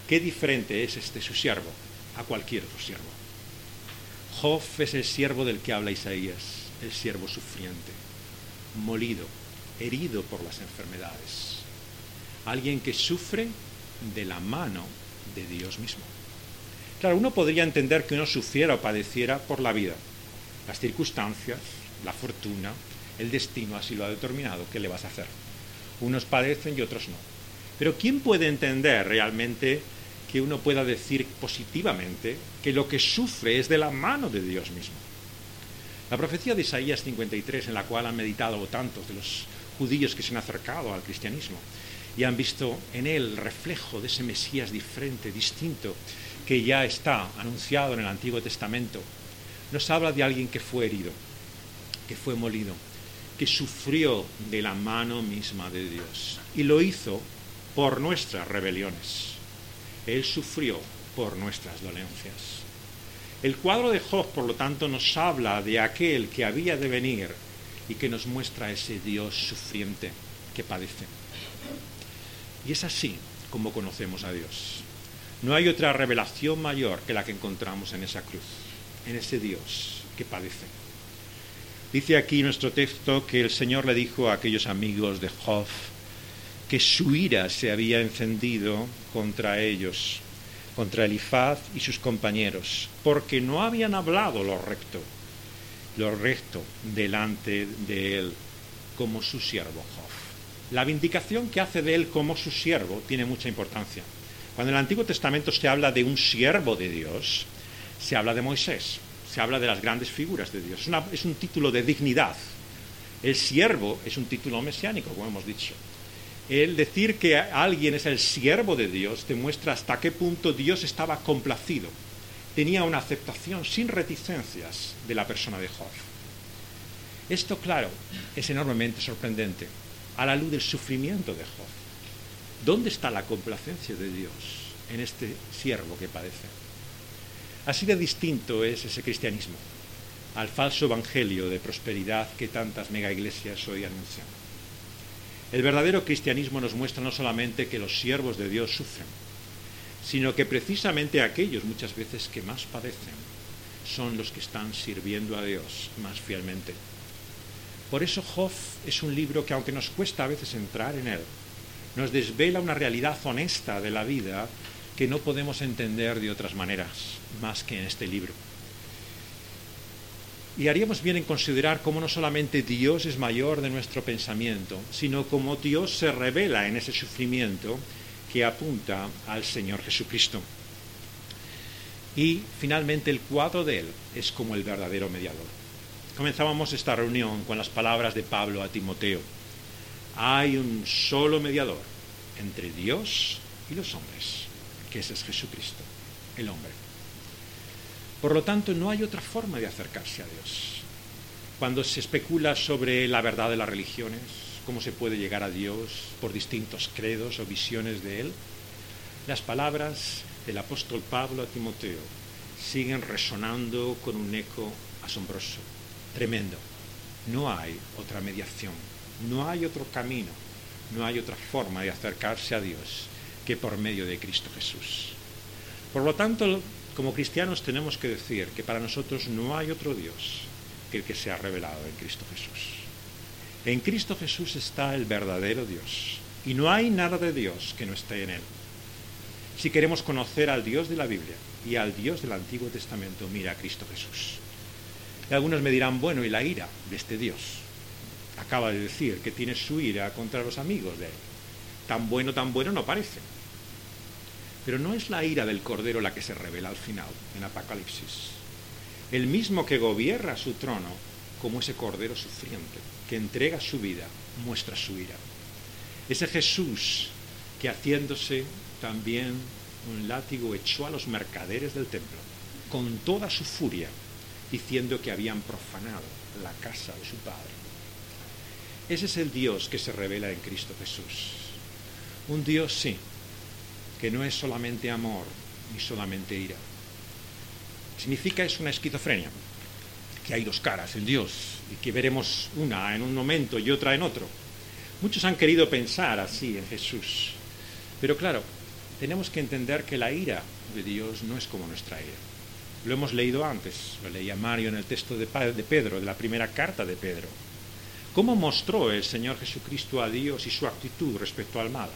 Qué diferente es este su siervo a cualquier otro siervo. Job es el siervo del que habla Isaías, el siervo sufriente, molido, herido por las enfermedades. Alguien que sufre de la mano de Dios mismo. Claro, uno podría entender que uno sufriera o padeciera por la vida. Las circunstancias, la fortuna, el destino así lo ha determinado. ¿Qué le vas a hacer? Unos padecen y otros no. Pero ¿quién puede entender realmente que uno pueda decir positivamente que lo que sufre es de la mano de Dios mismo? La profecía de Isaías 53, en la cual han meditado tantos de los judíos que se han acercado al cristianismo y han visto en él reflejo de ese Mesías diferente, distinto, que ya está anunciado en el Antiguo Testamento, nos habla de alguien que fue herido, que fue molido, que sufrió de la mano misma de Dios y lo hizo por nuestras rebeliones. Él sufrió por nuestras dolencias. El cuadro de Job, por lo tanto, nos habla de aquel que había de venir y que nos muestra ese Dios sufriente que padece. Y es así como conocemos a Dios. No hay otra revelación mayor que la que encontramos en esa cruz, en ese Dios que padece. Dice aquí nuestro texto que el Señor le dijo a aquellos amigos de Job que su ira se había encendido contra ellos, contra Elifaz y sus compañeros, porque no habían hablado lo recto, lo recto delante de él como su siervo Job. La vindicación que hace de él como su siervo tiene mucha importancia. Cuando en el Antiguo Testamento se habla de un siervo de Dios, se habla de Moisés, se habla de las grandes figuras de Dios. es un título de dignidad. El siervo es un título mesiánico, como hemos dicho. El decir que alguien es el siervo de Dios demuestra hasta qué punto Dios estaba complacido. Tenía una aceptación sin reticencias de la persona de Job. Esto, claro, es enormemente sorprendente a la luz del sufrimiento de Job. ¿Dónde está la complacencia de Dios en este siervo que padece? Así de distinto es ese cristianismo al falso evangelio de prosperidad que tantas mega iglesias hoy anuncian. El verdadero cristianismo nos muestra no solamente que los siervos de Dios sufren, sino que precisamente aquellos muchas veces que más padecen son los que están sirviendo a Dios más fielmente. Por eso Job es un libro que aunque nos cuesta a veces entrar en él, nos desvela una realidad honesta de la vida que no podemos entender de otras maneras más que en este libro. Y haríamos bien en considerar cómo no solamente Dios es mayor de nuestro pensamiento, sino cómo Dios se revela en ese sufrimiento que apunta al Señor Jesucristo. Y finalmente el cuadro de Él es como el verdadero mediador. Comenzábamos esta reunión con las palabras de Pablo a Timoteo. Hay un solo mediador entre Dios y los hombres, que ese es Jesucristo, el hombre. Por lo tanto, no hay otra forma de acercarse a Dios. Cuando se especula sobre la verdad de las religiones, cómo se puede llegar a Dios por distintos credos o visiones de Él, las palabras del apóstol Pablo a Timoteo siguen resonando con un eco asombroso, tremendo. No hay otra mediación, no hay otro camino, no hay otra forma de acercarse a Dios que por medio de Cristo Jesús. Por lo tanto, como cristianos tenemos que decir que para nosotros no hay otro Dios que el que se ha revelado en Cristo Jesús. En Cristo Jesús está el verdadero Dios, Y no hay nada de Dios que no esté en él. Si queremos conocer al Dios de la Biblia y al Dios del Antiguo Testamento, mira a Cristo Jesús. Y algunos me dirán, bueno, ¿y la ira de este Dios? Acaba de decir que tiene su ira contra los amigos de él. Tan bueno, tan bueno no parece. Pero no es la ira del Cordero la que se revela al final, en Apocalipsis. El mismo que gobierna su trono como ese Cordero sufriente, que entrega su vida, muestra su ira. Ese Jesús que haciéndose también un látigo echó a los mercaderes del templo, con toda su furia, diciendo que habían profanado la casa de su Padre. Ese es el Dios que se revela en Cristo Jesús. Un Dios, sí, que no es solamente amor ni solamente ira. Significa es una esquizofrenia, que hay dos caras en Dios y que veremos una en un momento y otra en otro. Muchos han querido pensar así en Jesús, pero claro, tenemos que entender que la ira de Dios no es como nuestra ira. Lo hemos leído antes, lo leía Mario en el texto de Pedro, de la primera carta de Pedro. ¿Cómo mostró el Señor Jesucristo a Dios y su actitud respecto al mal?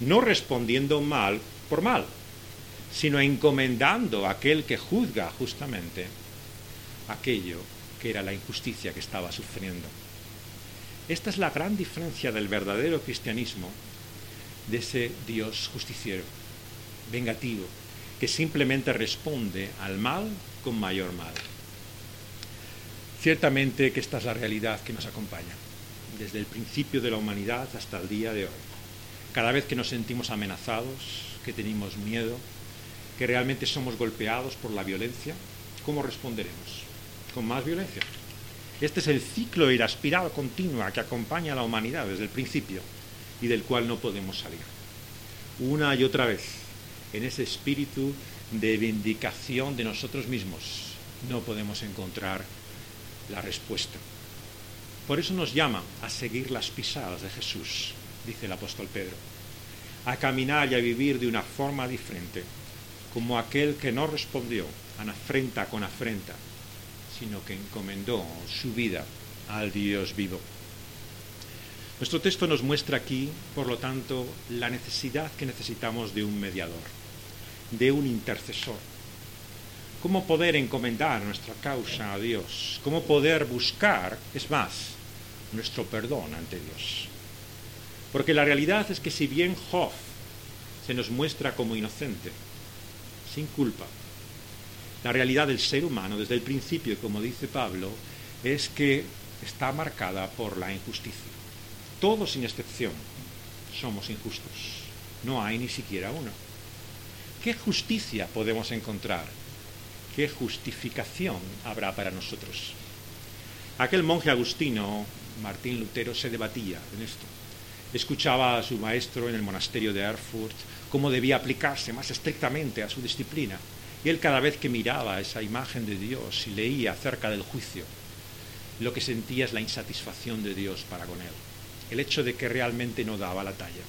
No respondiendo mal por mal, sino encomendando a aquel que juzga justamente aquello que era la injusticia que estaba sufriendo. Esta es la gran diferencia del verdadero cristianismo de ese Dios justiciero, vengativo, que simplemente responde al mal con mayor mal. Ciertamente que esta es la realidad que nos acompaña, desde el principio de la humanidad hasta el día de hoy cada vez que nos sentimos amenazados, que tenemos miedo, que realmente somos golpeados por la violencia, ¿cómo responderemos? Con más violencia. Este es el ciclo y la espiral continua que acompaña a la humanidad desde el principio y del cual no podemos salir. Una y otra vez, en ese espíritu de vindicación de nosotros mismos, no podemos encontrar la respuesta. Por eso nos llama a seguir las pisadas de Jesús, dice el apóstol Pedro, a caminar y a vivir de una forma diferente, como aquel que no respondió a afrenta con afrenta, sino que encomendó su vida al Dios vivo. Nuestro texto nos muestra aquí, por lo tanto, la necesidad que necesitamos de un mediador, de un intercesor. Cómo poder encomendar nuestra causa a Dios, cómo poder buscar, es más, nuestro perdón ante Dios. Porque la realidad es que si bien Job se nos muestra como inocente, sin culpa, la realidad del ser humano desde el principio, como dice Pablo, es que está marcada por la injusticia. Todos sin excepción somos injustos. No hay ni siquiera uno. ¿Qué justicia podemos encontrar? ¿Qué justificación habrá para nosotros? Aquel monje agustino, Martín Lutero, se debatía en esto escuchaba a su maestro en el monasterio de Erfurt cómo debía aplicarse más estrictamente a su disciplina. Y él cada vez que miraba esa imagen de Dios y leía acerca del juicio, lo que sentía es la insatisfacción de Dios para con él, el hecho de que realmente no daba la talla.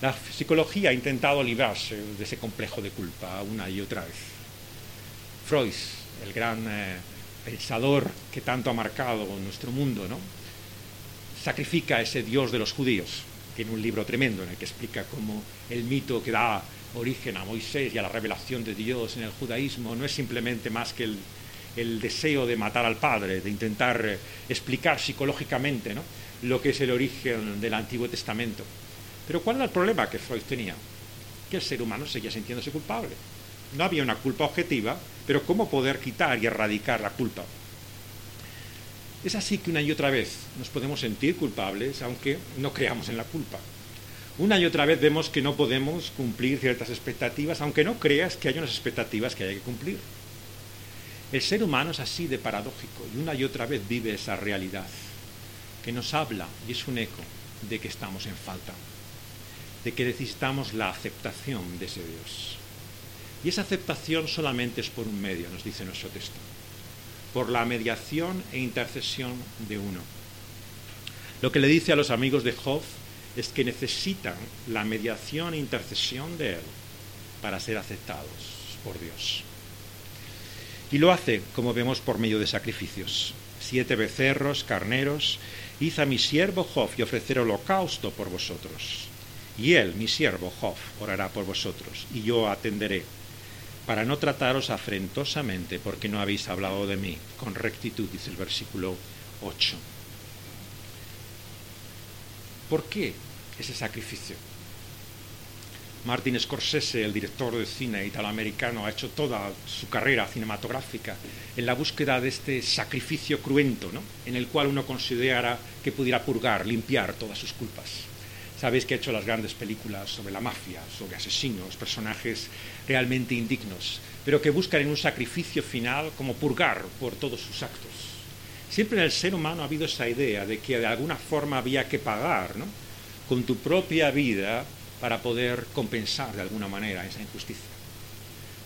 La psicología ha intentado librarse de ese complejo de culpa una y otra vez. Freud, el gran eh, pensador que tanto ha marcado nuestro mundo, ¿no? Sacrifica a ese Dios de los judíos. Tiene un libro tremendo en el que explica cómo el mito que da origen a Moisés y a la revelación de Dios en el judaísmo no es simplemente más que el, deseo de matar al padre, de intentar eh, explicar psicológicamente ¿no? lo que es el origen del Antiguo Testamento. Pero ¿cuál era el problema que Freud tenía? Que el ser humano seguía sintiéndose culpable. No había una culpa objetiva, pero ¿cómo poder quitar y erradicar la culpa? Es así que una y otra vez nos podemos sentir culpables aunque no creamos en la culpa. Una y otra vez vemos que no podemos cumplir ciertas expectativas aunque no creas que hay unas expectativas que hay que cumplir. El ser humano es así de paradójico y una y otra vez vive esa realidad que nos habla y es un eco de que estamos en falta, de que necesitamos la aceptación de ese Dios. Y esa aceptación solamente es por un medio, nos dice nuestro texto por la mediación e intercesión de uno. Lo que le dice a los amigos de Job es que necesitan la mediación e intercesión de él para ser aceptados por Dios. Y lo hace, como vemos, por medio de sacrificios. Siete becerros, carneros, Id a mi siervo Job y ofrecer holocausto por vosotros. Y él, mi siervo Job, orará por vosotros, y yo atenderé, para no trataros afrentosamente, porque no habéis hablado de mí con rectitud, dice el versículo 8. ¿Por qué ese sacrificio? Martin Scorsese, el director de cine italoamericano, ha hecho toda su carrera cinematográfica en la búsqueda de este sacrificio cruento, ¿no? en el cual uno considera que pudiera purgar, limpiar todas sus culpas. Sabéis que ha hecho las grandes películas sobre la mafia, sobre asesinos, personajes realmente indignos, pero que buscan en un sacrificio final como purgar por todos sus actos. Siempre en el ser humano ha habido esa idea de que de alguna forma había que pagar ¿no? con tu propia vida para poder compensar de alguna manera esa injusticia.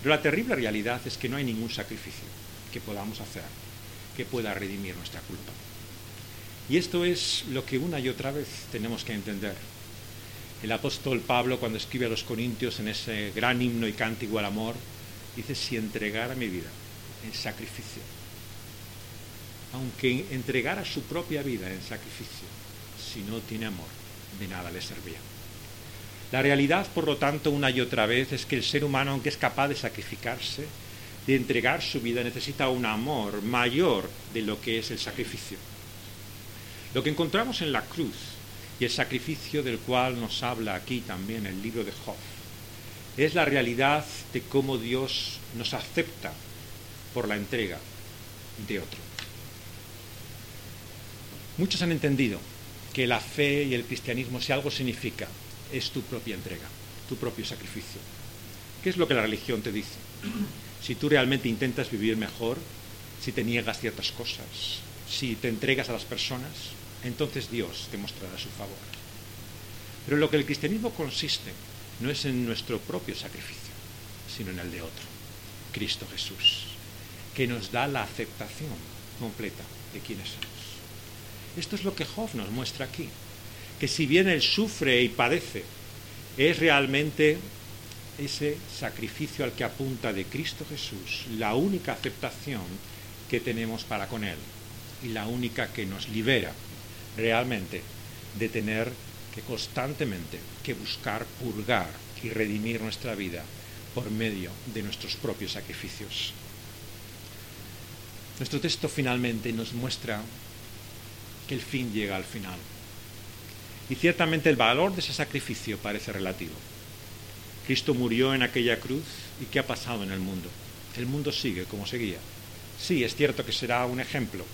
Pero la terrible realidad es que no hay ningún sacrificio que podamos hacer que pueda redimir nuestra culpa. Y esto es lo que una y otra vez tenemos que entender. El apóstol Pablo, cuando escribe a los Corintios en ese gran himno y cántico al amor, dice, si entregara mi vida en sacrificio, aunque entregara su propia vida en sacrificio, si no tiene amor, de nada le servía. La realidad, por lo tanto, una y otra vez es que el ser humano, aunque es capaz de sacrificarse, de entregar su vida, necesita un amor mayor de lo que es el sacrificio. Lo que encontramos en la cruz y el sacrificio del cual nos habla aquí también el libro de Job es la realidad de cómo Dios nos acepta por la entrega de otro. Muchos han entendido que la fe y el cristianismo, si algo significa, es tu propia entrega, tu propio sacrificio. ¿Qué es lo que la religión te dice? Si tú realmente intentas vivir mejor, si te niegas ciertas cosas, si te entregas a las personas, entonces Dios te mostrará su favor. Pero lo que el cristianismo consiste no es en nuestro propio sacrificio, sino en el de otro, Cristo Jesús, que nos da la aceptación completa de quienes somos. Esto es lo que Job nos muestra aquí que si bien Él sufre y padece, es realmente ese sacrificio al que apunta de Cristo Jesús, la única aceptación que tenemos para con Él y la única que nos libera realmente de tener que constantemente que buscar purgar y redimir nuestra vida por medio de nuestros propios sacrificios. Nuestro texto finalmente nos muestra que el fin llega al final. Y ciertamente el valor de ese sacrificio parece relativo. Cristo murió en aquella cruz y ¿qué ha pasado en el mundo? El mundo sigue como seguía. Sí, es cierto que será un ejemplo,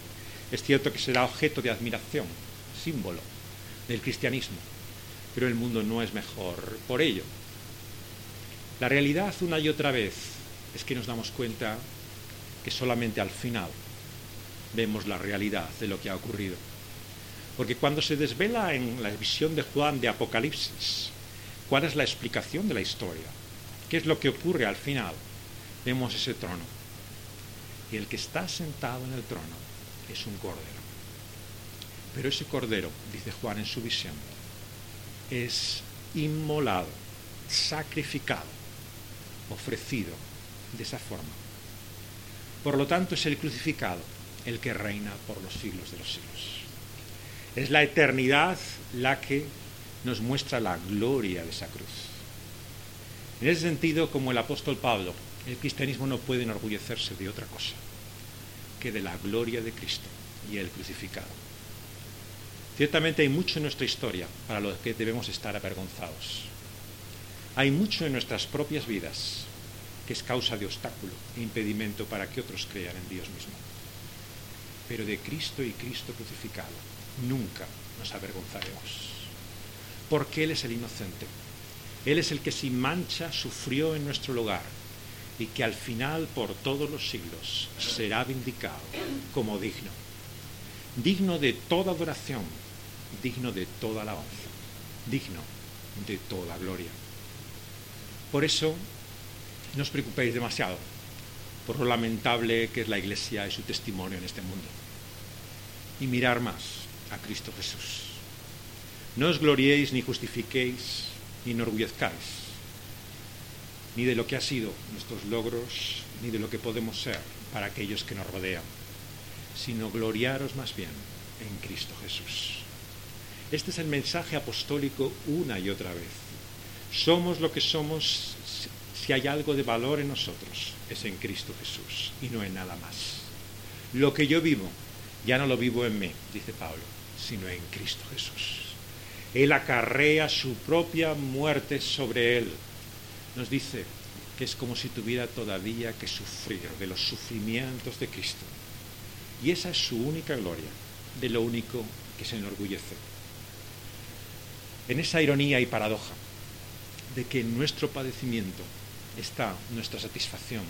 es cierto que será objeto de admiración, símbolo del cristianismo, pero el mundo no es mejor por ello. La realidad una y otra vez es que nos damos cuenta que solamente al final vemos la realidad de lo que ha ocurrido. Porque cuando se desvela en la visión de Juan de Apocalipsis, ¿cuál es la explicación de la historia? ¿Qué es lo que ocurre al final? Vemos ese trono. Y el que está sentado en el trono es un cordero. Pero ese cordero, dice Juan en su visión, es inmolado, sacrificado, ofrecido de esa forma. Por lo tanto, es el crucificado el que reina por los siglos de los siglos. Es la eternidad la que nos muestra la gloria de esa cruz. En ese sentido, como el apóstol Pablo, el cristianismo no puede enorgullecerse de otra cosa que de la gloria de Cristo y el crucificado. Ciertamente hay mucho en nuestra historia para lo que debemos estar avergonzados. Hay mucho en nuestras propias vidas que es causa de obstáculo e impedimento para que otros crean en Dios mismo. Pero de Cristo y Cristo crucificado nunca nos avergonzaremos. Porque Él es el inocente. Él es el que sin mancha sufrió en nuestro lugar y que al final por todos los siglos será vindicado como digno. Digno de toda adoración, digno de toda alabanza, digno de toda gloria. Por eso no os preocupéis demasiado por lo lamentable que es la Iglesia y su testimonio en este mundo. Y mirar más a Cristo Jesús. No os gloriéis ni justifiquéis ni enorgullezcáis, ni de lo que ha sido nuestros logros, ni de lo que podemos ser para aquellos que nos rodean, sino gloriaros más bien en Cristo Jesús. Este es el mensaje apostólico una y otra vez. Somos lo que somos si hay algo de valor en nosotros, es en Cristo Jesús y no en nada más. Lo que yo vivo, ya no lo vivo en mí, dice Pablo, sino en Cristo Jesús. Él acarrea su propia muerte sobre él. Nos dice que es como si tuviera todavía que sufrir de los sufrimientos de Cristo. Y esa es su única gloria, de lo único que se enorgullece. En esa ironía y paradoja de que en nuestro padecimiento está nuestra satisfacción,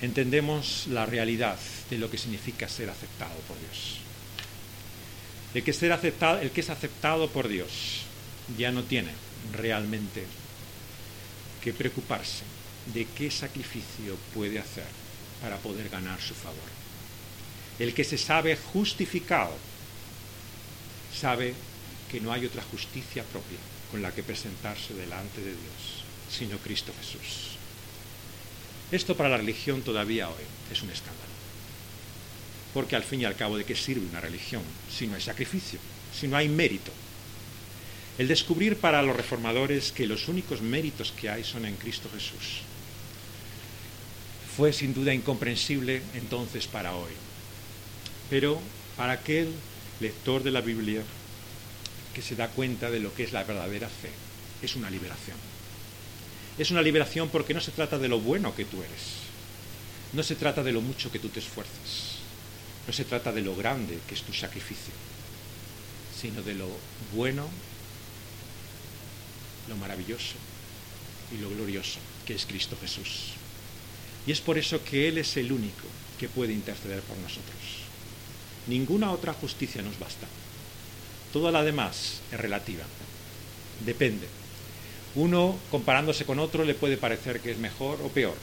entendemos la realidad de lo que significa ser aceptado por Dios. El que, ser aceptado, el que es aceptado por Dios ya no tiene realmente que preocuparse de qué sacrificio puede hacer para poder ganar su favor. El que se sabe justificado sabe que no hay otra justicia propia con la que presentarse delante de Dios, sino Cristo Jesús. Esto para la religión todavía hoy es un escándalo. Porque al fin y al cabo, ¿de qué sirve una religión si no hay sacrificio, si no hay mérito? El descubrir para los reformadores que los únicos méritos que hay son en Cristo Jesús fue sin duda incomprensible entonces para hoy. Pero para aquel lector de la Biblia que se da cuenta de lo que es la verdadera fe, es una liberación. Es una liberación porque no se trata de lo bueno que tú eres, no se trata de lo mucho que tú te esfuerzas, no se trata de lo grande que es tu sacrificio, sino de lo bueno, lo maravilloso y lo glorioso que es Cristo Jesús. Y es por eso que Él es el único que puede interceder por nosotros. Ninguna otra justicia nos basta. Toda la demás es relativa. Depende. Uno, comparándose con otro, le puede parecer que es mejor o peor.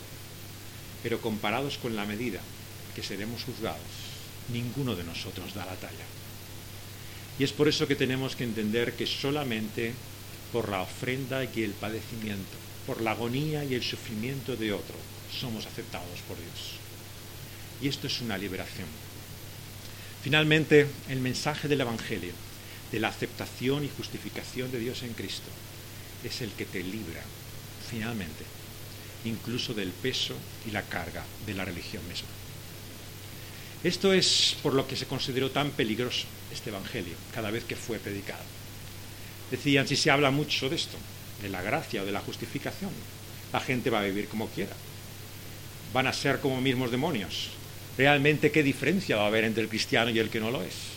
Pero comparados con la medida que seremos juzgados, ninguno de nosotros da la talla. Y es por eso que tenemos que entender que solamente por la ofrenda y el padecimiento, por la agonía y el sufrimiento de otro, somos aceptados por Dios. Y esto es una liberación. Finalmente, el mensaje del Evangelio, de la aceptación y justificación de Dios en Cristo, es el que te libra, finalmente, incluso del peso y la carga de la religión misma. Esto es por lo que se consideró tan peligroso este Evangelio cada vez que fue predicado. Decían, si se habla mucho de esto, de la gracia o de la justificación, la gente va a vivir como quiera. Van a ser como mismos demonios. Realmente, ¿qué diferencia va a haber entre el cristiano y el que no lo es?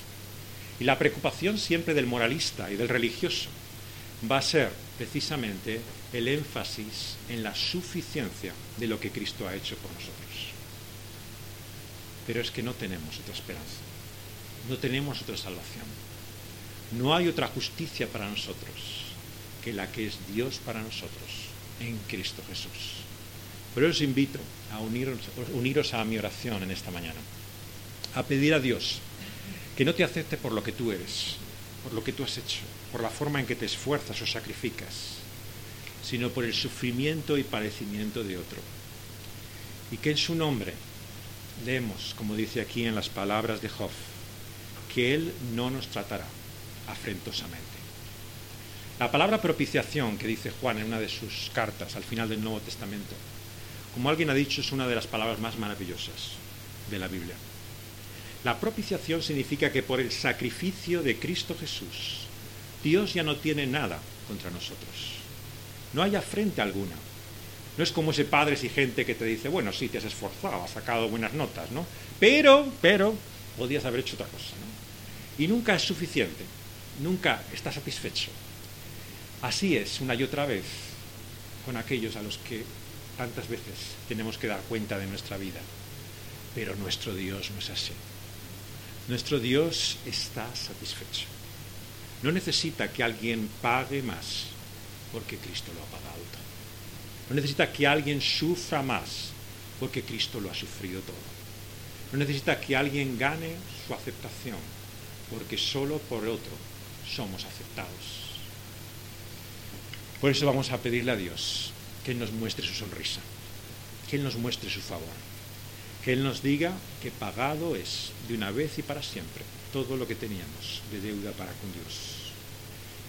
Y la preocupación siempre del moralista y del religioso va a ser precisamente el énfasis en la suficiencia de lo que Cristo ha hecho por nosotros. Pero es que no tenemos otra esperanza, no tenemos otra salvación. No hay otra justicia para nosotros que la que es Dios para nosotros en Cristo Jesús. Pero os invito a uniros, uniros a mi oración en esta mañana, a pedir a Dios que no te acepte por lo que tú eres, por lo que tú has hecho, por la forma en que te esfuerzas o sacrificas, sino por el sufrimiento y padecimiento de otro. Y que en su nombre leemos, como dice aquí en las palabras de Job, que Él no nos tratará afrentosamente. La palabra propiciación que dice Juan en una de sus cartas al final del Nuevo Testamento, como alguien ha dicho, es una de las palabras más maravillosas de la Biblia. La propiciación significa que por el sacrificio de Cristo Jesús, Dios ya no tiene nada contra nosotros. No hay afrenta alguna. No es como ese padre exigente que te dice, bueno, sí, te has esforzado, has sacado buenas notas, ¿no? Pero, pero, podías haber hecho otra cosa, ¿no? Y nunca es suficiente, nunca está satisfecho. Así es, una y otra vez, con aquellos a los que tantas veces tenemos que dar cuenta de nuestra vida. Pero nuestro Dios no es así. Nuestro Dios está satisfecho. No necesita que alguien pague más, porque Cristo lo ha pagado todo. No necesita que alguien sufra más, porque Cristo lo ha sufrido todo. No necesita que alguien gane su aceptación, porque solo por otro somos aceptados. Por eso vamos a pedirle a Dios que Él nos muestre su sonrisa, que Él nos muestre su favor, Que Él nos diga que pagado es de una vez y para siempre todo lo que teníamos de deuda para con Dios.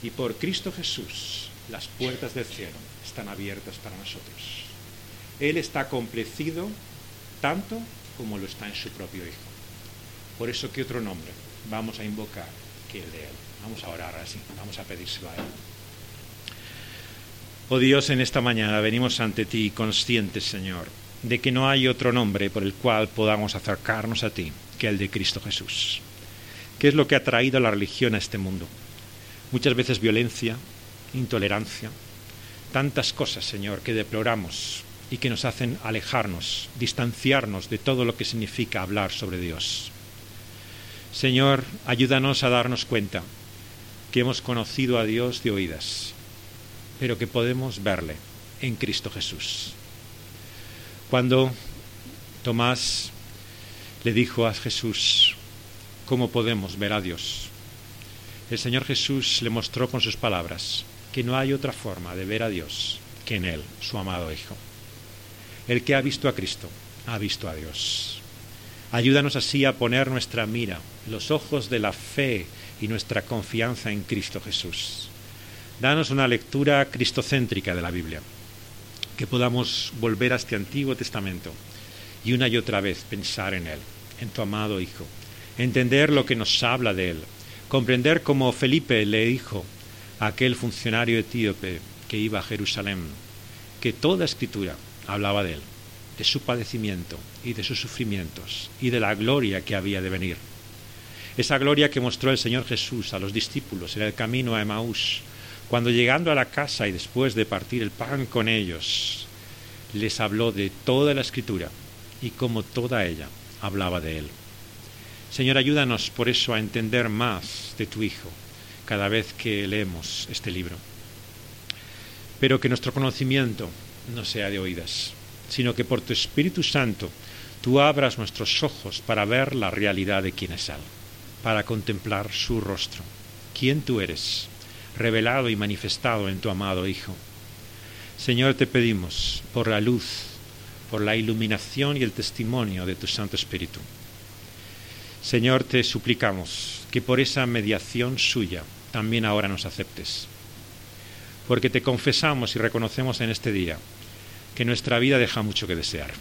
Y por Cristo Jesús las puertas del cielo están abiertas para nosotros. Él está complecido tanto como lo está en su propio Hijo. Por eso, ¿qué otro nombre vamos a invocar que el de Él? Vamos a orar así, vamos a pedírselo a Él. Oh Dios, en esta mañana venimos ante ti conscientes, Señor, de que no hay otro nombre por el cual podamos acercarnos a ti que el de Cristo Jesús. ¿Qué es lo que ha traído la religión a este mundo? Muchas veces violencia, intolerancia, tantas cosas, Señor, que deploramos y que nos hacen alejarnos, distanciarnos de todo lo que significa hablar sobre Dios. Señor, ayúdanos a darnos cuenta que hemos conocido a Dios de oídas, pero que podemos verle en Cristo Jesús. Cuando Tomás le dijo a Jesús, ¿cómo podemos ver a Dios? El Señor Jesús le mostró con sus palabras que no hay otra forma de ver a Dios que en Él, su amado Hijo. El que ha visto a Cristo, ha visto a Dios. Ayúdanos así a poner nuestra mira, los ojos de la fe y nuestra confianza en Cristo Jesús. Danos una lectura cristocéntrica de la Biblia, que podamos volver a este Antiguo Testamento y una y otra vez pensar en Él, en tu amado Hijo, entender lo que nos habla de Él, comprender como Felipe le dijo a aquel funcionario etíope que iba a Jerusalén, que toda escritura hablaba de Él, de su padecimiento y de sus sufrimientos y de la gloria que había de venir. Esa gloria que mostró el Señor Jesús a los discípulos en el camino a Emaús, cuando llegando a la casa y después de partir el pan con ellos, les habló de toda la escritura y como toda ella hablaba de Él. Señor, ayúdanos por eso a entender más de tu Hijo cada vez que leemos este libro. Pero que nuestro conocimiento no sea de oídas, sino que por tu Espíritu Santo tú abras nuestros ojos para ver la realidad de quién es Él, para contemplar su rostro, quién tú eres, revelado y manifestado en tu amado Hijo. Señor, te pedimos por la luz, por la iluminación y el testimonio de tu Santo Espíritu. Señor, te suplicamos que por esa mediación suya también ahora nos aceptes, porque te confesamos y reconocemos en este día que nuestra vida deja mucho que desear,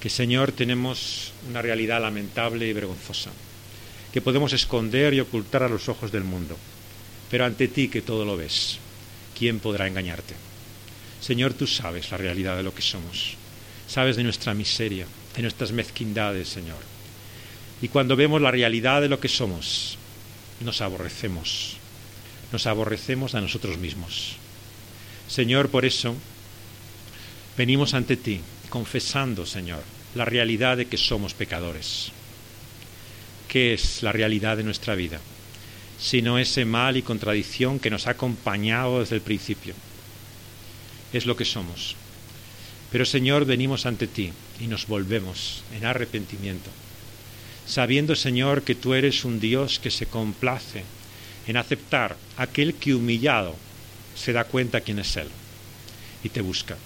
que Señor tenemos una realidad lamentable y vergonzosa, que podemos esconder y ocultar a los ojos del mundo, pero ante ti que todo lo ves, ¿quién podrá engañarte? Señor, tú sabes la realidad de lo que somos, sabes de nuestra miseria, de nuestras mezquindades, Señor. Y cuando vemos la realidad de lo que somos, nos aborrecemos, nos aborrecemos a nosotros mismos. Señor, por eso venimos ante ti confesando, Señor, la realidad de que somos pecadores. ¿Qué es la realidad de nuestra vida? Sino ese mal y contradicción que nos ha acompañado desde el principio. Es lo que somos. Pero Señor, venimos ante ti y nos volvemos en arrepentimiento sabiendo, Señor, que tú eres un Dios que se complace en aceptar aquel que humillado se da cuenta quién es Él y te busca.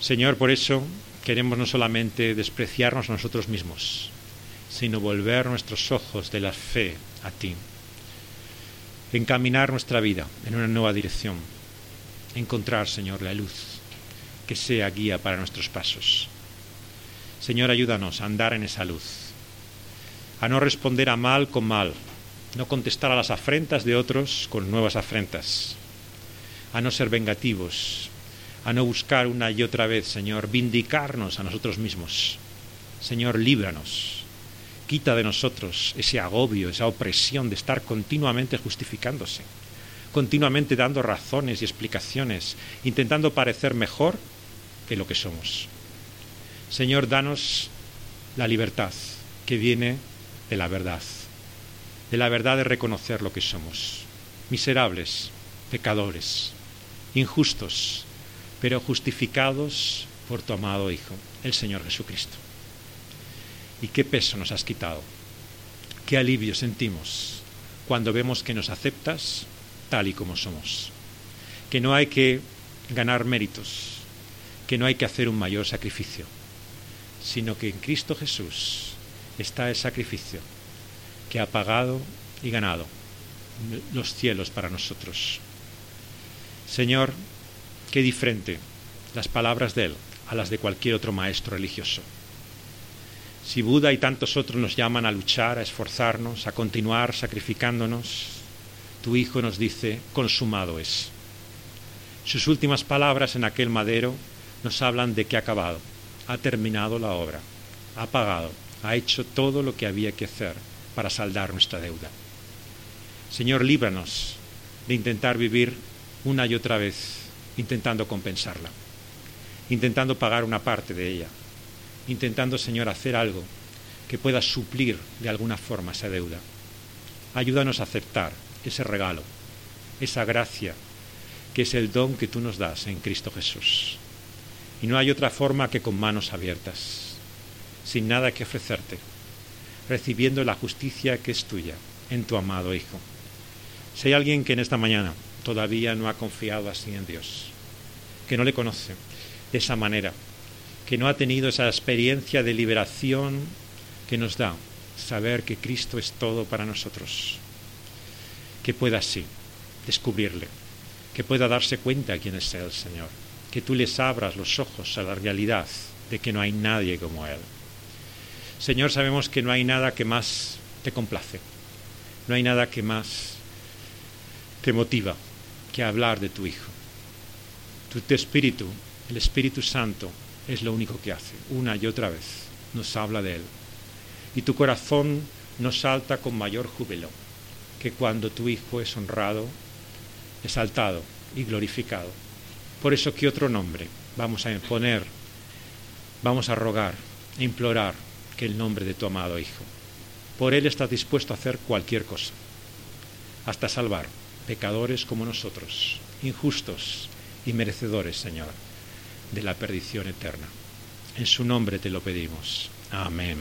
Señor, por eso queremos no solamente despreciarnos nosotros mismos, sino volver nuestros ojos de la fe a ti, encaminar nuestra vida en una nueva dirección, encontrar, Señor, la luz que sea guía para nuestros pasos. Señor, ayúdanos a andar en esa luz a no responder a mal con mal, no contestar a las afrentas de otros con nuevas afrentas, a no ser vengativos, a no buscar una y otra vez, Señor, vindicarnos a nosotros mismos. Señor, líbranos, quita de nosotros ese agobio, esa opresión de estar continuamente justificándose, continuamente dando razones y explicaciones, intentando parecer mejor que lo que somos. Señor, danos la libertad que viene de la verdad, de la verdad de reconocer lo que somos, miserables, pecadores, injustos, pero justificados por tu amado Hijo, el Señor Jesucristo. ¿Y qué peso nos has quitado? ¿Qué alivio sentimos cuando vemos que nos aceptas tal y como somos? Que no hay que ganar méritos, que no hay que hacer un mayor sacrificio, sino que en Cristo Jesús está el sacrificio que ha pagado y ganado los cielos para nosotros. Señor, qué diferente las palabras de Él a las de cualquier otro maestro religioso. Si Buda y tantos otros nos llaman a luchar, a esforzarnos, a continuar sacrificándonos, tu Hijo nos dice, consumado es. Sus últimas palabras en aquel madero nos hablan de que ha acabado, ha terminado la obra, ha pagado, ha hecho todo lo que había que hacer para saldar nuestra deuda. Señor, líbranos de intentar vivir una y otra vez intentando compensarla, intentando pagar una parte de ella, intentando, Señor, hacer algo que pueda suplir de alguna forma esa deuda. Ayúdanos a aceptar ese regalo, esa gracia, que es el don que tú nos das en Cristo Jesús. Y no hay otra forma que con manos abiertas, sin nada que ofrecerte, recibiendo la justicia que es tuya en tu amado Hijo. Si hay alguien que en esta mañana todavía no ha confiado así en Dios, que no le conoce de esa manera, que no ha tenido esa experiencia de liberación que nos da saber que Cristo es todo para nosotros, que pueda así descubrirle, que pueda darse cuenta quién es el Señor, que tú les abras los ojos a la realidad de que no hay nadie como Él. Señor, sabemos que no hay nada que más te complace, no hay nada que más te motiva que hablar de tu Hijo. Tu, espíritu, el Espíritu Santo, es lo único que hace, una y otra vez, nos habla de Él. Y tu corazón nos salta con mayor júbilo que cuando tu Hijo es honrado, exaltado y glorificado. Por eso, ¿qué otro nombre vamos a imponer? Vamos a rogar, e implorar que el nombre de tu amado Hijo. Por Él estás dispuesto a hacer cualquier cosa, hasta salvar pecadores como nosotros, injustos y merecedores, Señor, de la perdición eterna. En su nombre te lo pedimos. Amén.